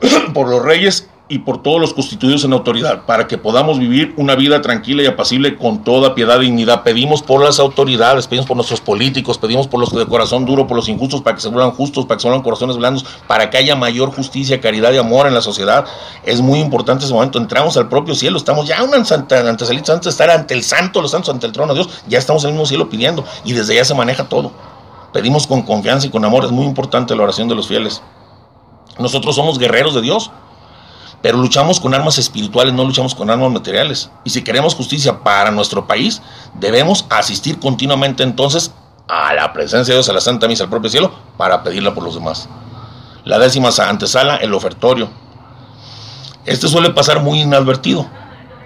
por los reyes y por todos los constituidos en autoridad, para que podamos vivir una vida tranquila y apacible con toda piedad y dignidad. Pedimos por las autoridades, pedimos por nuestros políticos, pedimos por los de corazón duro, por los injustos, para que se vuelvan justos, para que se vuelvan corazones blandos, para que haya mayor justicia, caridad y amor en la sociedad. Es muy importante ese momento. Entramos al propio cielo, estamos ya una santa, antes de estar ante el santo, los santos, ante el trono de Dios, ya estamos en el mismo cielo pidiendo y desde allá se maneja todo. Pedimos con confianza y con amor, es muy importante la oración de los fieles. Nosotros somos guerreros de Dios pero luchamos con armas espirituales, no luchamos con armas materiales. Y si queremos justicia para nuestro país, debemos asistir continuamente entonces a la presencia de Dios, a la Santa Misa, al propio cielo, para pedirla por los demás. La décima antesala, el ofertorio. Este suele pasar muy inadvertido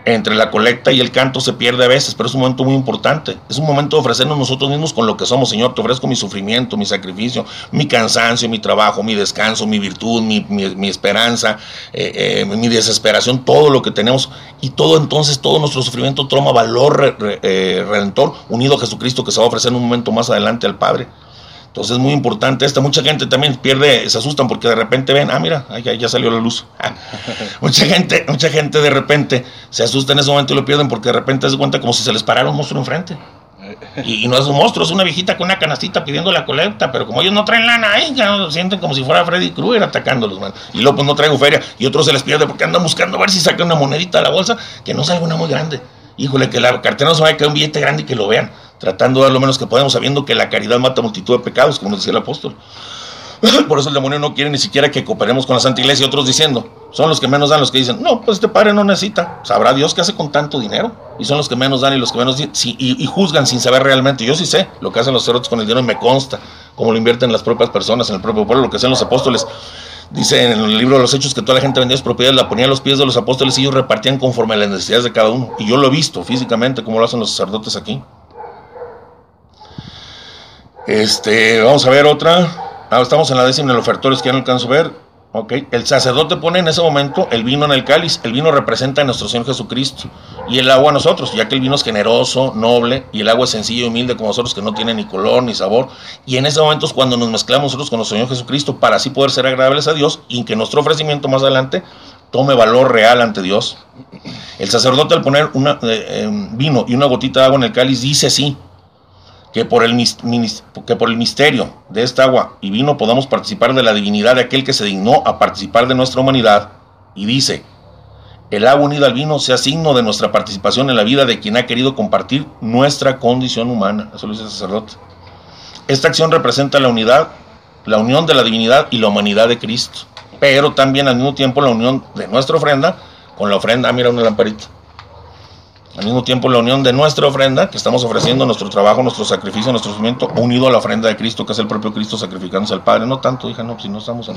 entre la colecta y el canto se pierde a veces, pero es un momento muy importante. Es un momento de ofrecernos nosotros mismos con lo que somos, Señor. Te ofrezco mi sufrimiento, mi sacrificio, mi cansancio, mi trabajo, mi descanso, mi virtud, mi, esperanza, eh, eh, mi desesperación, todo lo que tenemos. Y todo entonces, todo nuestro sufrimiento toma valor eh, redentor unido a Jesucristo que se va a ofrecer en un momento más adelante al Padre. Entonces es muy importante esta. Mucha gente también pierde, se asustan porque de repente ven, ah, mira, ya, ya salió la luz. mucha gente, mucha gente de repente se asusta en ese momento y lo pierden porque de repente se cuenta como si se les parara un monstruo enfrente. Y, no es un monstruo, es una viejita con una canastita pidiendo la colecta, pero como ellos no traen lana, ahí ya sienten como si fuera Freddy Krueger atacándolos, man. Y luego pues no traigo feria, y otros se les pierde porque andan buscando a ver si sacan una monedita a la bolsa, que no salga una muy grande. Híjole, que la cartera no se vaya a caer un billete grande y que lo vean, tratando de dar lo menos que podemos, sabiendo que la caridad mata multitud de pecados, como decía el apóstol. Por eso el demonio no quiere ni siquiera que cooperemos con la Santa Iglesia y otros diciendo, son los que menos dan los que dicen, no, pues este padre no necesita. Sabrá Dios qué hace con tanto dinero. Y son los que menos dan y los que menos y, juzgan sin saber realmente. Yo sí sé lo que hacen los cerotes con el dinero me consta cómo lo invierten las propias personas en el propio pueblo, lo que hacen los apóstoles. Dice en el libro de los Hechos que toda la gente vendía sus propiedades, la ponía a los pies de los apóstoles y ellos repartían conforme a las necesidades de cada uno. Y yo lo he visto físicamente, como lo hacen los sacerdotes aquí. Este, vamos a ver otra. Ah, estamos en la décima en el ofertorio, que ya no alcanzo a ver. Ok, el sacerdote pone en ese momento el vino en el cáliz. El vino representa a nuestro Señor Jesucristo. Y el agua a nosotros, ya que el vino es generoso, noble, y el agua es sencillo y humilde como nosotros, que no tiene ni color ni sabor. Y en ese momento es cuando nos mezclamos nosotros con nuestro Señor Jesucristo para así poder ser agradables a Dios y que nuestro ofrecimiento más adelante tome valor real ante Dios. El sacerdote al poner una, eh, em, vino y una gotita de agua en el cáliz dice así, que por, el, misterio de esta agua y vino podamos participar de la divinidad de aquel que se dignó a participar de nuestra humanidad. Y dice, el agua unida al vino sea signo de nuestra participación en la vida de quien ha querido compartir nuestra condición humana. Eso lo dice el sacerdote. Esta acción representa la unidad, la unión de la divinidad y la humanidad de Cristo, pero también al mismo tiempo la unión de nuestra ofrenda con la ofrenda. Ah, mira una lamparita al mismo tiempo, la unión de nuestra ofrenda, que estamos ofreciendo nuestro trabajo, nuestro sacrificio, nuestro sufrimiento, unido a la ofrenda de Cristo, que es el propio Cristo sacrificándose al Padre. No tanto, hija, no, si no estamos en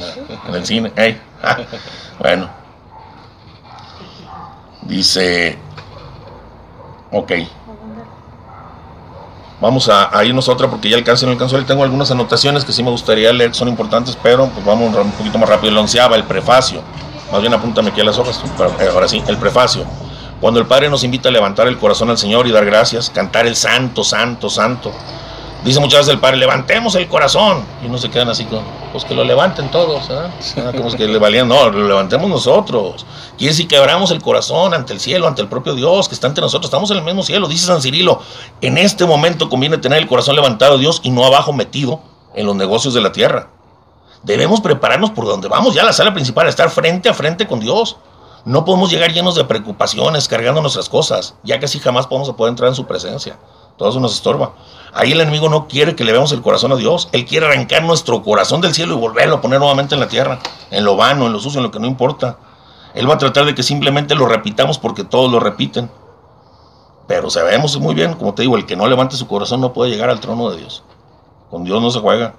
el, cine. bueno. Dice, ok. Vamos a, irnos a otra porque ya alcancé, no alcanzó. Tengo algunas anotaciones que sí me gustaría leer, son importantes, pero pues vamos un poquito más rápido. El onceaba, el prefacio. Más bien apúntame aquí a las hojas. Eh, ahora sí, el prefacio. Cuando el Padre nos invita a levantar el corazón al Señor y dar gracias, cantar el santo, santo, santo. Dice muchas veces el Padre, levantemos el corazón. Y no se quedan así como, pues que lo levanten todos, ¿eh? Como que le valían, no, lo levantemos nosotros. Quiere decir que abramos el corazón ante el cielo, ante el propio Dios que está ante nosotros. Estamos en el mismo cielo, dice San Cirilo. En este momento conviene tener el corazón levantado a Dios y no abajo metido en los negocios de la tierra. Debemos prepararnos por donde vamos, ya la sala principal, estar frente a frente con Dios. No podemos llegar llenos de preocupaciones, cargando nuestras cosas, ya que así jamás podemos poder entrar en su presencia. Todo eso nos estorba. Ahí el enemigo no quiere que le veamos el corazón a Dios. Él quiere arrancar nuestro corazón del cielo y volverlo a poner nuevamente en la tierra, en lo vano, en lo sucio, en lo que no importa. Él va a tratar de que simplemente lo repitamos porque todos lo repiten. Pero sabemos muy bien, como te digo, el que no levante su corazón no puede llegar al trono de Dios. Con Dios no se juega.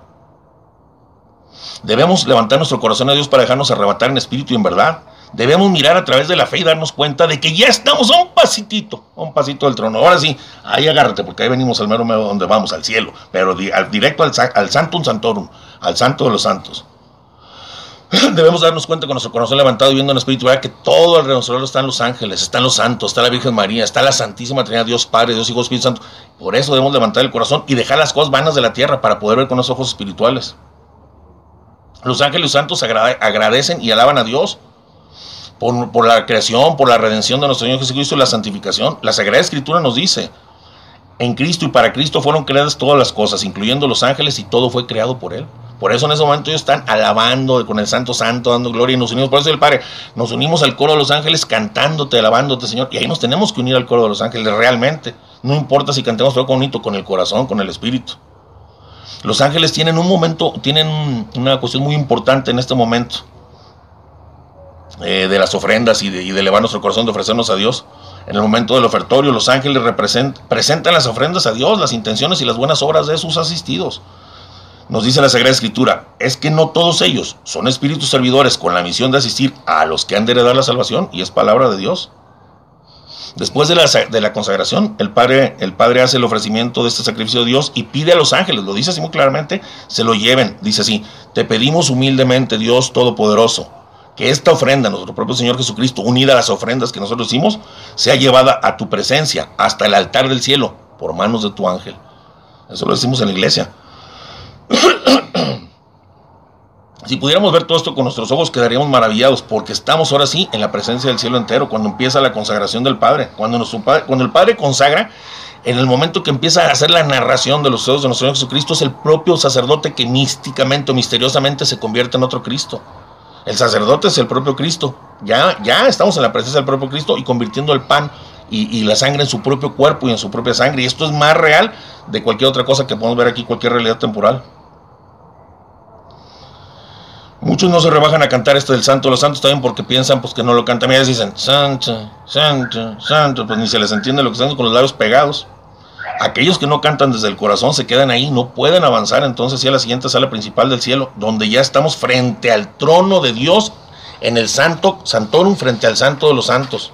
Debemos levantar nuestro corazón a Dios para dejarnos arrebatar en espíritu y en verdad debemos mirar a través de la fe y darnos cuenta de que ya estamos a un pasitito, a un pasito del trono. Ahora sí, ahí agárrate, porque ahí venimos al mero medio donde vamos, al cielo, pero directo al, al Santum Santorum, al Santo de los Santos. Debemos darnos cuenta con nuestro corazón levantado y viendo en espíritu que todo alrededor están los ángeles, están los santos, está la Virgen María, está la Santísima Trinidad, Dios Padre, Dios Hijo, Espíritu Santo. Por eso debemos levantar el corazón y dejar las cosas vanas de la tierra para poder ver con los ojos espirituales. Los ángeles santos agradecen y alaban a Dios por, la creación, por la redención de nuestro Señor Jesucristo y la santificación. La Sagrada Escritura nos dice, en Cristo y para Cristo fueron creadas todas las cosas, incluyendo los ángeles, y todo fue creado por Él. Por eso en ese momento ellos están alabando con el Santo Santo, dando gloria y nos unimos. Por eso el Padre, nos unimos al coro de los ángeles cantándote, alabándote, Señor. Y ahí nos tenemos que unir al coro de los ángeles realmente. No importa si cantemos todo con con el corazón, con el espíritu. Los ángeles tienen un momento, tienen una cuestión muy importante en este momento. Eh, de las ofrendas y de, y elevar nuestro corazón, de ofrecernos a Dios. En el momento del ofertorio, los ángeles presentan las ofrendas a Dios, las intenciones y las buenas obras de sus asistidos. Nos dice la Sagrada Escritura, es que no todos ellos son espíritus servidores con la misión de asistir a los que han de heredar la salvación, y es palabra de Dios. Después de la, de la consagración, el padre, el padre hace el ofrecimiento de este sacrificio de Dios y pide a los ángeles, lo dice así muy claramente, se lo lleven. Dice así, te pedimos humildemente, Dios Todopoderoso, que esta ofrenda, nuestro propio Señor Jesucristo, unida a las ofrendas que nosotros hicimos, sea llevada a tu presencia, hasta el altar del cielo, por manos de tu ángel. Eso lo decimos en la iglesia. si pudiéramos ver todo esto con nuestros ojos, quedaríamos maravillados, porque estamos ahora sí en la presencia del cielo entero, cuando empieza la consagración del Padre. Cuando, el Padre consagra, En el momento que empieza a hacer la narración de los sucesos de nuestro Señor Jesucristo, es el propio sacerdote que místicamente o misteriosamente se convierte en otro Cristo. El sacerdote es el propio Cristo. Ya, ya estamos en la presencia del propio Cristo y convirtiendo el pan y, la sangre en su propio cuerpo y en su propia sangre. Y esto es más real de cualquier otra cosa que podemos ver aquí, cualquier realidad temporal. Muchos no se rebajan a cantar esto del Santo los Santos también porque piensan pues que no lo cantan. Mira, dicen Santo, Santo, Santo, pues ni se les entiende lo que están con los labios pegados. Aquellos que no cantan desde el corazón se quedan ahí, no pueden avanzar entonces a la siguiente sala principal del cielo, donde ya estamos frente al trono de Dios en el Santo Santorum, frente al Santo de los Santos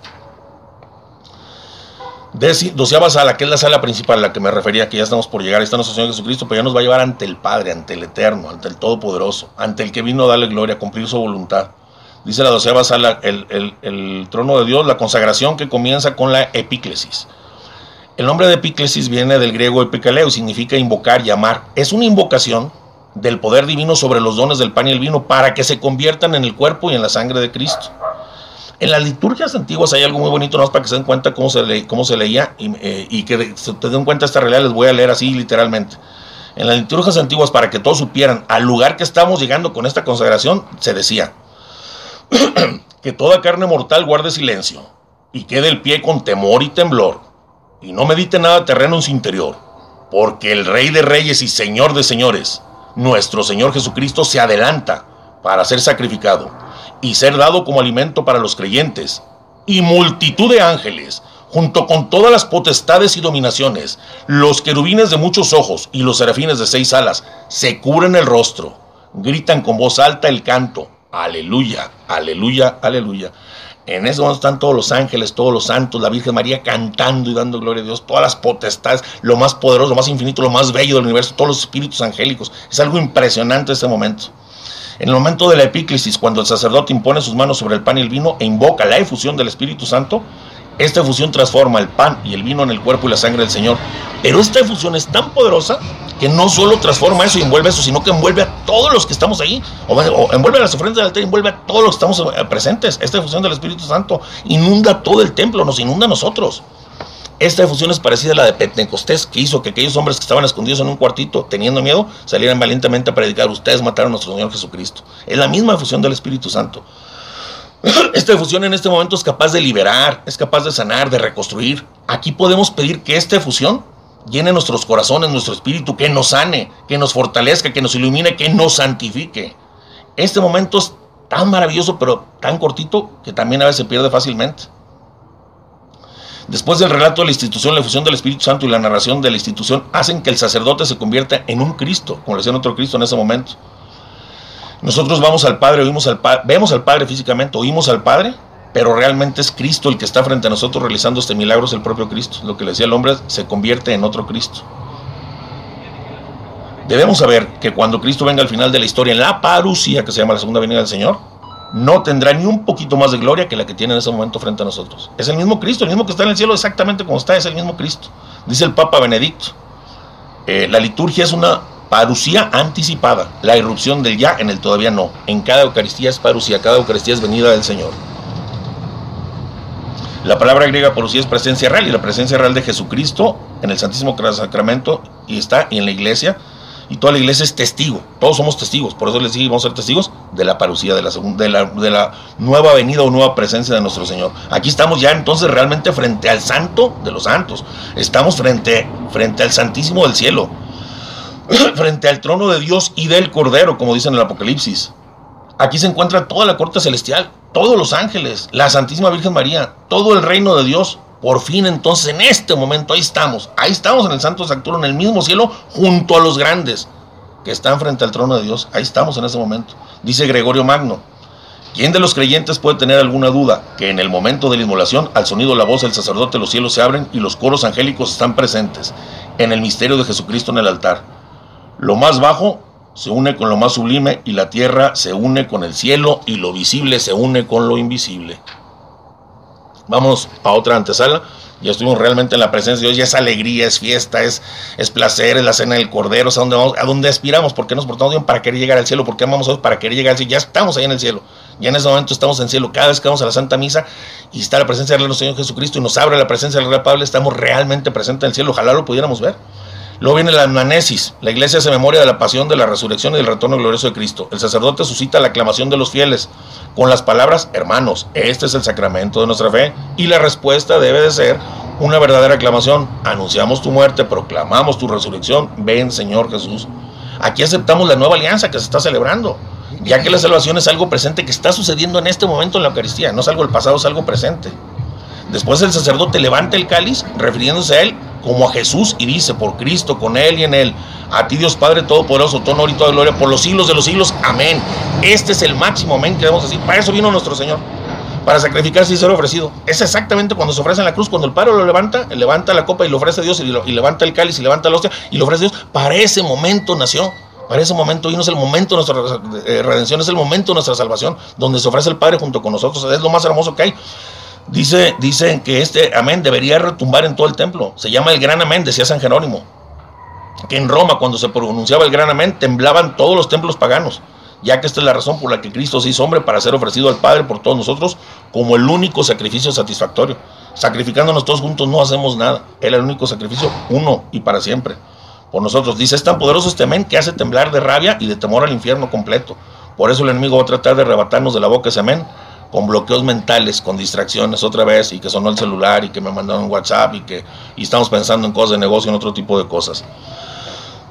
doceava sala, que es la sala principal a la que me refería, que ya estamos por llegar, está nuestro Señor Jesucristo, pero ya nos va a llevar ante el Padre, ante el Eterno, ante el Todopoderoso, ante el que vino a darle gloria, a cumplir su voluntad. Dice la doceava sala, el, el trono de Dios, la consagración que comienza con la epíclesis. El nombre de epíclesis viene del griego epikaleo, significa invocar, llamar. Es una invocación del poder divino sobre los dones del pan y el vino para que se conviertan en el cuerpo y en la sangre de Cristo. En las liturgias antiguas hay algo muy bonito, más para que se den cuenta cómo se, cómo se leía y, eh, que se den cuenta esta realidad, les voy a leer así literalmente. En las liturgias antiguas, para que todos supieran al lugar que estamos llegando con esta consagración, se decía que toda carne mortal guarde silencio y quede el pie con temor y temblor y no medite nada terreno en su interior, porque el Rey de Reyes y Señor de Señores, nuestro Señor Jesucristo, se adelanta para ser sacrificado y ser dado como alimento para los creyentes, y multitud de ángeles, junto con todas las potestades y dominaciones, los querubines de muchos ojos y los serafines de seis alas, se cubren el rostro, gritan con voz alta el canto, aleluya, aleluya, aleluya. En ese momento están todos los ángeles, todos los santos, la Virgen María cantando y dando gloria a Dios, todas las potestades, lo más poderoso, lo más infinito, lo más bello del universo, todos los espíritus angélicos. Es algo impresionante este momento. En el momento de la epíclesis, cuando el sacerdote impone sus manos sobre el pan y el vino e invoca la efusión del Espíritu Santo, esta efusión transforma el pan y el vino en el cuerpo y la sangre del Señor. Pero esta efusión es tan poderosa que no solo transforma eso y envuelve eso, sino que envuelve a todos los que estamos ahí, o, envuelve a las ofrendas del altar, envuelve a todos los que estamos eh, presentes. Esta efusión del Espíritu Santo inunda todo el templo, nos inunda a nosotros. Esta efusión es parecida a la de Pentecostés, que hizo que aquellos hombres que estaban escondidos en un cuartito, teniendo miedo, salieran valientemente a predicar. Ustedes mataron a nuestro Señor Jesucristo. Es la misma efusión del Espíritu Santo. Esta efusión en este momento es capaz de liberar, es capaz de sanar, de reconstruir. Aquí podemos pedir que esta efusión llene nuestros corazones, nuestro espíritu, que nos sane, que nos fortalezca, que nos ilumine, que nos santifique. Este momento es tan maravilloso, pero tan cortito, que también a veces se pierde fácilmente. Después del relato de la institución, la efusión del Espíritu Santo y la narración de la institución hacen que el sacerdote se convierta en un Cristo, como le decía otro Cristo en ese momento. Nosotros vamos al Padre, oímos al vemos al Padre físicamente, oímos al Padre, pero realmente es Cristo el que está frente a nosotros realizando este milagro, es el propio Cristo. Lo que le decía el hombre se convierte en otro Cristo. Debemos saber que cuando Cristo venga al final de la historia, en la parucía, que se llama la segunda venida del Señor, no tendrá ni un poquito más de gloria que la que tiene en ese momento frente a nosotros. Es el mismo Cristo, el mismo que está en el cielo exactamente como está, es el mismo Cristo. Dice el Papa Benedicto. Eh, la liturgia es una parucía anticipada, la irrupción del ya en el todavía no. En cada Eucaristía es parucía, cada Eucaristía es venida del Señor. La palabra griega parucía es presencia real y la presencia real de Jesucristo en el Santísimo Sacramento y está en la iglesia y toda la iglesia es testigo, todos somos testigos, por eso les digo, vamos a ser testigos de la parucía, de la, de, la, de la nueva venida o nueva presencia de nuestro Señor. Aquí estamos ya entonces realmente frente al santo de los santos, estamos frente, frente al santísimo del cielo, frente al trono de Dios y del Cordero, como dice en el Apocalipsis. Aquí se encuentra toda la corte celestial, todos los ángeles, la Santísima Virgen María, todo el reino de Dios, por fin entonces en este momento ahí estamos, ahí estamos en el Santo Sanctuario, en el mismo cielo, junto a los grandes que están frente al trono de Dios. Ahí estamos en ese momento. Dice Gregorio Magno, ¿quién de los creyentes puede tener alguna duda que en el momento de la inmolación, al sonido de la voz del sacerdote, los cielos se abren y los coros angélicos están presentes en el misterio de Jesucristo en el altar? Lo más bajo se une con lo más sublime y la tierra se une con el cielo y lo visible se une con lo invisible. Vamos a otra antesala. Ya estuvimos realmente en la presencia de Dios, ya es alegría, es fiesta, es, es placer, es la cena del Cordero, a dónde vamos, a dónde aspiramos, por qué nos portamos bien para querer llegar al cielo, por qué amamos a Dios para querer llegar al cielo, ya estamos ahí en el cielo. Y en ese momento estamos en cielo. Cada vez que vamos a la Santa Misa y está la presencia del Señor Jesucristo y nos abre la presencia del Rey Pablo, estamos realmente presentes en el cielo. Ojalá lo pudiéramos ver. Luego viene la ananesis. La iglesia hace memoria de la pasión, de la resurrección y del retorno glorioso de Cristo. El sacerdote suscita la aclamación de los fieles con las palabras, hermanos, este es el sacramento de nuestra fe. Y la respuesta debe de ser una verdadera aclamación. Anunciamos tu muerte, proclamamos tu resurrección. Ven, Señor Jesús. Aquí aceptamos la nueva alianza que se está celebrando. Ya que la salvación es algo presente que está sucediendo en este momento en la Eucaristía. No es algo del pasado, es algo presente. Después el sacerdote levanta el cáliz, refiriéndose a él como a Jesús y dice, por Cristo, con Él y en Él, a ti Dios Padre Todopoderoso, todo honor y toda gloria por los siglos de los siglos, amén. Este es el máximo amén que debemos decir. Para eso vino nuestro Señor, para sacrificarse y ser ofrecido. Es exactamente cuando se ofrece en la cruz, cuando el Padre lo levanta, levanta la copa y lo ofrece a Dios, y, levanta el cáliz y levanta la hostia y lo ofrece a Dios. Para ese momento nació. Para ese momento vino es el momento de nuestra eh, redención, es el momento de nuestra salvación, donde se ofrece el Padre junto con nosotros. Es lo más hermoso que hay. Dice, dicen que este amén debería retumbar en todo el templo. Se llama el gran amén, decía San Jerónimo. Que en Roma, cuando se pronunciaba el gran amén, temblaban todos los templos paganos. Ya que esta es la razón por la que Cristo se hizo hombre para ser ofrecido al Padre por todos nosotros como el único sacrificio satisfactorio. Sacrificándonos todos juntos no hacemos nada. Él es el único sacrificio, uno y para siempre. Por nosotros. Dice, es tan poderoso este amén que hace temblar de rabia y de temor al infierno completo. Por eso el enemigo va a tratar de arrebatarnos de la boca ese amén con bloqueos mentales, con distracciones otra vez, y que sonó el celular, y que me mandaron WhatsApp, y que y estamos pensando en cosas de negocio, en otro tipo de cosas.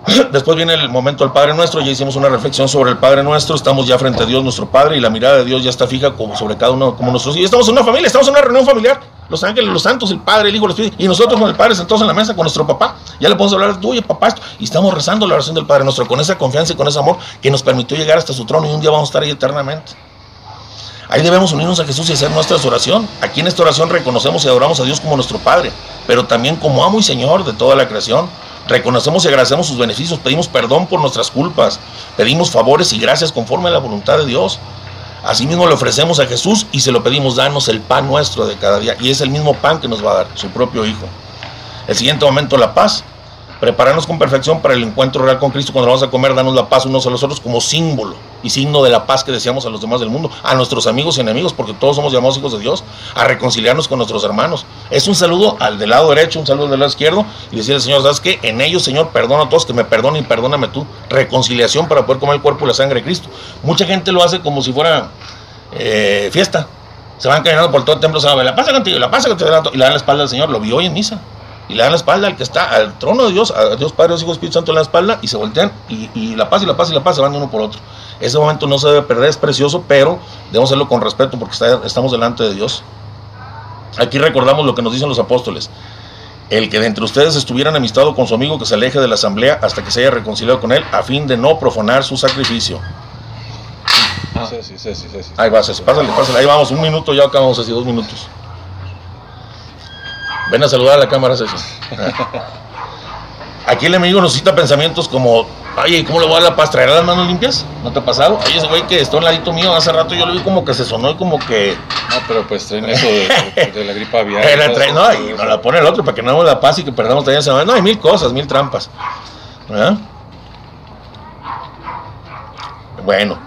Después viene el momento del Padre Nuestro, ya hicimos una reflexión sobre el Padre Nuestro, estamos ya frente a Dios nuestro Padre, y la mirada de Dios ya está fija como sobre cada uno, como nosotros, y estamos en una familia, estamos en una reunión familiar, los ángeles, los santos, el Padre, el Hijo, el Espíritu, y nosotros con el Padre sentados en la mesa con nuestro papá, ya le podemos hablar, tú, oye papá, y estamos rezando la oración del Padre Nuestro, con esa confianza y con ese amor que nos permitió llegar hasta su trono, y un día vamos a estar ahí eternamente. Ahí debemos unirnos a Jesús y hacer nuestra oración. Aquí en esta oración reconocemos y adoramos a Dios como nuestro Padre, pero también como amo y Señor de toda la creación. Reconocemos y agradecemos sus beneficios, pedimos perdón por nuestras culpas, pedimos favores y gracias conforme a la voluntad de Dios. Asimismo le ofrecemos a Jesús y se lo pedimos, danos el pan nuestro de cada día. Y es el mismo pan que nos va a dar, su propio Hijo. El siguiente momento, la paz. Prepararnos con perfección para el encuentro real con Cristo. Cuando vamos a comer, danos la paz unos a los otros como símbolo y signo de la paz que deseamos a los demás del mundo, a nuestros amigos y enemigos, porque todos somos llamados hijos de Dios, a reconciliarnos con nuestros hermanos. Es un saludo al del lado derecho, un saludo del lado izquierdo, y decirle al Señor, ¿sabes qué? En ellos, Señor, perdona a todos, que me perdonen y perdóname tú. Reconciliación para poder comer el cuerpo y la sangre de Cristo. Mucha gente lo hace como si fuera eh, fiesta. Se van caminando por todo el templo, se van a ver, la pasa contigo, la pasa contigo, y le dan la espalda al Señor. Lo vi hoy en misa y le dan la espalda al que está al trono de Dios, a Dios Padre, Dios Hijo, Espíritu Santo en la espalda y se voltean y, la paz y la paz y la paz se van de uno por otro. Ese momento no se debe perder, es precioso, pero debemos hacerlo con respeto porque estamos delante de Dios. Aquí recordamos lo que nos dicen los apóstoles. El que de entre ustedes estuviera enemistado con su amigo que se aleje de la asamblea hasta que se haya reconciliado con él, a fin de no profanar su sacrificio. Ah. Sí, sí, sí, ahí va, pásale, pásale. Ahí vamos, un minuto, ya acabamos así, dos minutos. Ven a saludar a la cámara, César. Aquí el enemigo nos cita pensamientos como, oye, ¿cómo le voy a dar la paz? ¿Traerá las manos limpias? ¿No te ha pasado? Oye, ese güey que está al ladito mío hace rato yo lo vi como que se sonó y como que... No, pero pues traen eso de, la gripa aviar. no, y nos la pone el otro para que no hagamos la paz y que perdamos también esa No, hay mil cosas, mil trampas. Bueno,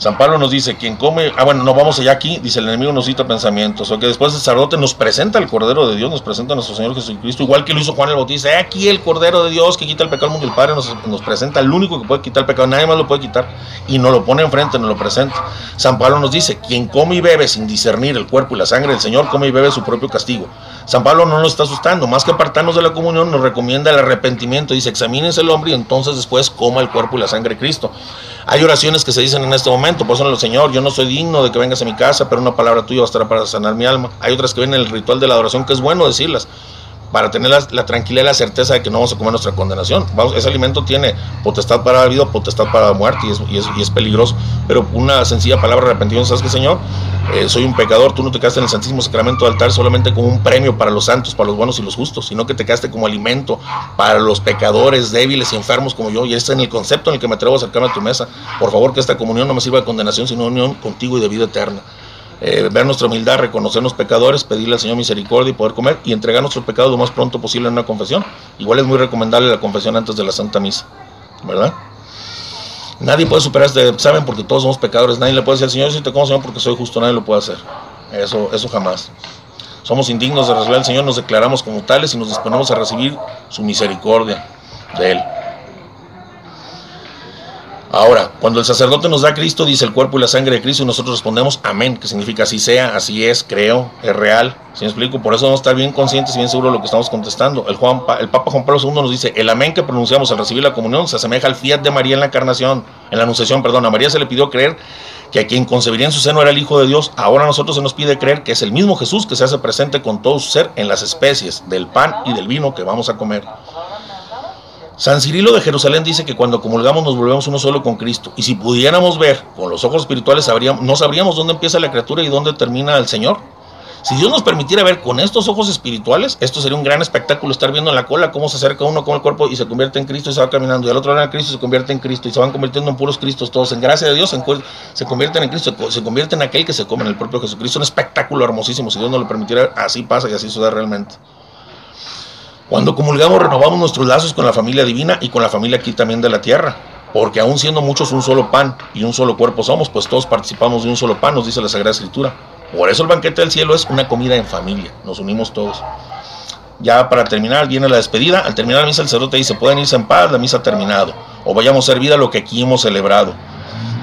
San Pablo nos dice, quien come, ah bueno, no vamos allá aquí, dice el enemigo nos cita pensamientos, o que después el sacerdote nos presenta el Cordero de Dios, nos presenta a nuestro Señor Jesucristo, igual que lo hizo Juan el Bautista, aquí el Cordero de Dios que quita el pecado del mundo, el Padre nos, nos presenta el único que puede quitar el pecado, nadie más lo puede quitar, y nos lo pone enfrente, nos lo presenta. San Pablo nos dice, quien come y bebe sin discernir el cuerpo y la sangre del Señor, come y bebe su propio castigo. San Pablo no nos está asustando, más que apartarnos de la comunión, nos recomienda el arrepentimiento, dice, examínense el hombre y entonces después coma el cuerpo y la sangre de Cristo. Hay oraciones que se dicen en este momento, por eso, Señor, yo no soy digno de que vengas a mi casa, pero una palabra tuya bastará para sanar mi alma. Hay otras que vienen en el ritual de la adoración, que es bueno decirlas para tener la, tranquilidad y la certeza de que no vamos a comer nuestra condenación. Ese alimento tiene potestad para la vida, potestad para la muerte y es, peligroso. Pero una sencilla palabra arrepentimiento, ¿sabes qué, Señor? Eh, soy un pecador, tú no te quedaste en el Santísimo Sacramento del altar solamente como un premio para los santos, para los buenos y los justos, sino que te quedaste como alimento para los pecadores débiles y enfermos como yo. Y este es en el concepto en el que me atrevo a acercarme a tu mesa. Por favor, que esta comunión no me sirva de condenación, sino unión contigo y de vida eterna. Eh, ver nuestra humildad, reconocernos pecadores, pedirle al Señor misericordia y poder comer y entregar nuestro pecado lo más pronto posible en una confesión. Igual es muy recomendable la confesión antes de la Santa Misa, ¿verdad? Nadie puede superar este saben porque todos somos pecadores. Nadie le puede decir al Señor, si te como Señor porque soy justo, nadie lo puede hacer. Eso, eso jamás. Somos indignos de recibir al Señor, nos declaramos como tales y nos disponemos a recibir su misericordia de Él. Ahora, cuando el sacerdote nos da a Cristo, dice el cuerpo y la sangre de Cristo, y nosotros respondemos amén, que significa así sea, así es, creo, es real. ¿Sí me explico? Por eso debemos estar bien conscientes y bien seguros de lo que estamos contestando. El, Juan, el Papa Juan Pablo II nos dice: el amén que pronunciamos al recibir la comunión se asemeja al fiat de María en la encarnación, en la anunciación, perdón. A María se le pidió creer que a quien concebiría en su seno era el Hijo de Dios. Ahora a nosotros se nos pide creer que es el mismo Jesús que se hace presente con todo su ser en las especies del pan y del vino que vamos a comer. San Cirilo de Jerusalén dice que cuando comulgamos nos volvemos uno solo con Cristo. Y si pudiéramos ver con los ojos espirituales, sabríamos, no sabríamos dónde empieza la criatura y dónde termina el Señor. Si Dios nos permitiera ver con estos ojos espirituales, esto sería un gran espectáculo, estar viendo en la cola cómo se acerca uno con el cuerpo y se convierte en Cristo y se va caminando, y al otro lado en Cristo se convierte en Cristo y se van convirtiendo en puros Cristos todos. En gracia de Dios se, convierten en Cristo, se convierte en aquel que se come en el propio Jesucristo. Un espectáculo hermosísimo. Si Dios nos lo permitiera, así pasa y así sucede realmente. Cuando comulgamos renovamos nuestros lazos con la familia divina y con la familia aquí también de la tierra, porque aún siendo muchos un solo pan y un solo cuerpo somos, pues todos participamos de un solo pan, nos dice la Sagrada Escritura. Por eso el banquete del cielo es una comida en familia, nos unimos todos. Ya para terminar, viene la despedida. Al terminar la misa, el sacerdote dice: Pueden irse en paz, la misa ha terminado. O vayamos a servir a lo que aquí hemos celebrado.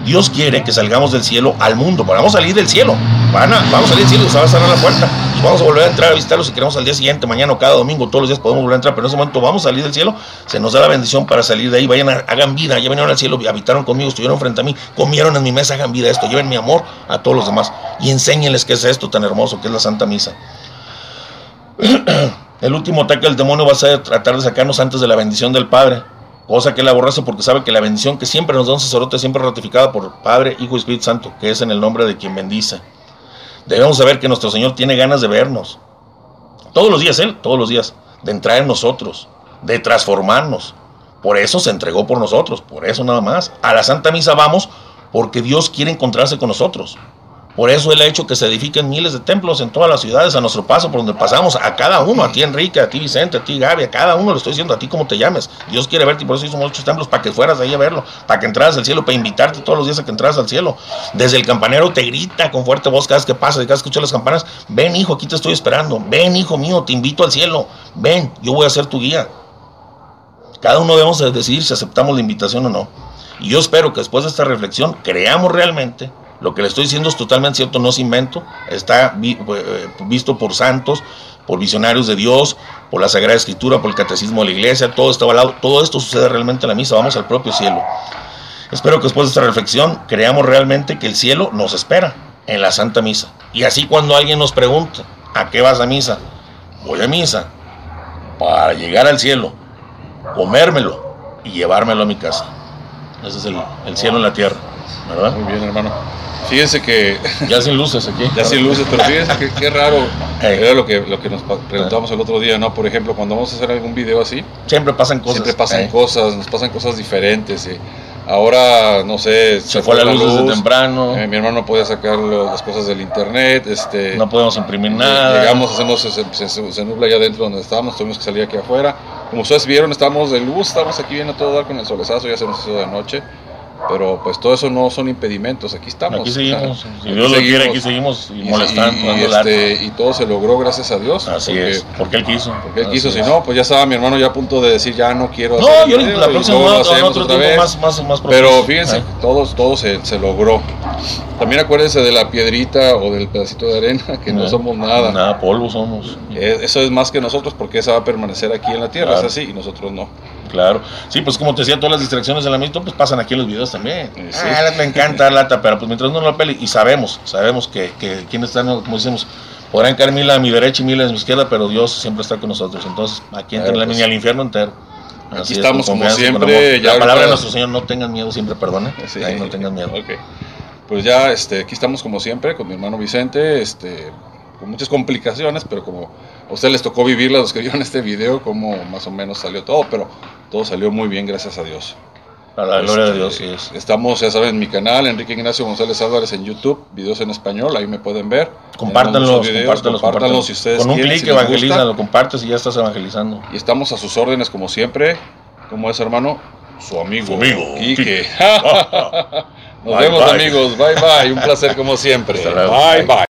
Dios quiere que salgamos del cielo al mundo. Vamos a salir del cielo. A, vamos a salir del cielo, se a cerrar la puerta. Y vamos a volver a entrar a visitarlo si queremos al día siguiente, mañana o cada domingo, todos los días podemos volver a entrar. Pero en ese momento vamos a salir del cielo. Se nos da la bendición para salir de ahí. Vayan, hagan vida. Ya vinieron al cielo, habitaron conmigo, estuvieron frente a mí, comieron en mi mesa, hagan vida esto. Lleven mi amor a todos los demás. Y enséñenles qué es esto tan hermoso, que es la Santa Misa. El último ataque del demonio va a ser tratar de sacarnos antes de la bendición del Padre cosa que él aborrece porque sabe que la bendición que siempre nos da un sacerdote siempre ratificada por Padre, Hijo y Espíritu Santo, que es en el nombre de quien bendice. Debemos saber que nuestro Señor tiene ganas de vernos. Todos los días, Él, todos los días, de entrar en nosotros, de transformarnos. Por eso se entregó por nosotros, por eso nada más. A la Santa Misa vamos porque Dios quiere encontrarse con nosotros. Por eso Él ha hecho que se edifiquen miles de templos en todas las ciudades a nuestro paso, por donde pasamos, a cada uno, a ti Enrique, a ti Vicente, a ti Gaby, a cada uno le estoy diciendo, a ti como te llames. Dios quiere verte y por eso hizo muchos templos para que fueras ahí a verlo, para que entraras al cielo, para invitarte todos los días a que entraras al cielo. Desde el campanero te grita con fuerte voz cada vez que pasa, cada vez que escuchas las campanas, ven hijo, aquí te estoy esperando, ven hijo mío, te invito al cielo, ven, yo voy a ser tu guía. Cada uno debemos decidir si aceptamos la invitación o no. Y yo espero que después de esta reflexión creamos realmente lo que le estoy diciendo es totalmente cierto, no es invento, está eh, visto por santos, por visionarios de Dios, por la Sagrada Escritura, por el Catecismo de la Iglesia, todo está avalado, todo esto sucede realmente en la misa, vamos al propio cielo. Espero que después de esta reflexión creamos realmente que el cielo nos espera en la Santa Misa. Y así cuando alguien nos pregunta, ¿a qué vas a misa? Voy a misa para llegar al cielo, comérmelo y llevármelo a mi casa. Ese es el, el cielo en la tierra. ¿Verdad? Muy bien, hermano. Fíjense que. Ya sin luces aquí. Ya sin luces, pero fíjense que qué raro. Era lo que, lo que nos preguntábamos el otro día, ¿no? Por ejemplo, cuando vamos a hacer algún video así. Siempre pasan cosas. Siempre pasan cosas, nos pasan cosas diferentes. Y ahora, no sé. Se, fue la luz, desde temprano. Eh, mi hermano no podía sacar las cosas del internet. Este, no podemos imprimir nada. Llegamos, hacemos, se, se, nubla allá adentro donde estábamos, tuvimos que salir aquí afuera. Como ustedes vieron, estamos de luz, estamos aquí viendo todo dar con el solezazo, ya se nos hizo de noche. Pero pues todo eso no son impedimentos, aquí estamos. Aquí seguimos, si Dios lo quiere, aquí seguimos y, molestando. Y, este, y, todo se logró gracias a Dios. Así porque, es, porque Él quiso. Porque Él quiso, si no, pues ya estaba mi hermano ya a punto de decir, ya no quiero no, hacer yo video, la próxima no, otro tiempo más, más, más Pero fíjense, todo, todo se, se, logró. También acuérdense de la piedrita o del pedacito de arena, que no, somos nada. Nada, polvo somos. Eh, eso es más que nosotros porque esa va a permanecer aquí en la tierra, es así, y nosotros no. Claro. Sí, pues como te decía, todas las distracciones de la misma pues pasan aquí en los videos también. Ah, le encanta lata, pero pues mientras no la pele, y sabemos, sabemos que, que quienes están, como decimos, podrán caer mil a mi derecha y mil a mi izquierda, pero Dios siempre está con nosotros. Entonces, aquí entra la pues, al infierno entero. Aquí estamos como siempre. Ya la palabra de nuestro Señor, no tengan miedo, siempre perdone. Ahí no tengan miedo. Okay. Pues ya este, aquí estamos como siempre con mi hermano Vicente, este, con muchas complicaciones, pero como a ustedes les tocó vivirla, los que vieron este video, como más o menos salió todo, pero todo salió muy bien, gracias a Dios. A la gloria de Dios, sí es. Estamos, ya saben, en mi canal, Enrique Ignacio González Álvarez en YouTube, videos en español, ahí me pueden ver. Compártanlos, compártanlos, si ustedes Con un clic evangeliza, lo compartes y ya estás evangelizando. Y estamos a sus órdenes como siempre. como es, hermano? Su amigo, amigo Quique. Quique. Nos Bye, vemos bye. amigos. Bye bye. Un placer como siempre. Hasta luego. Bye Bye. bye.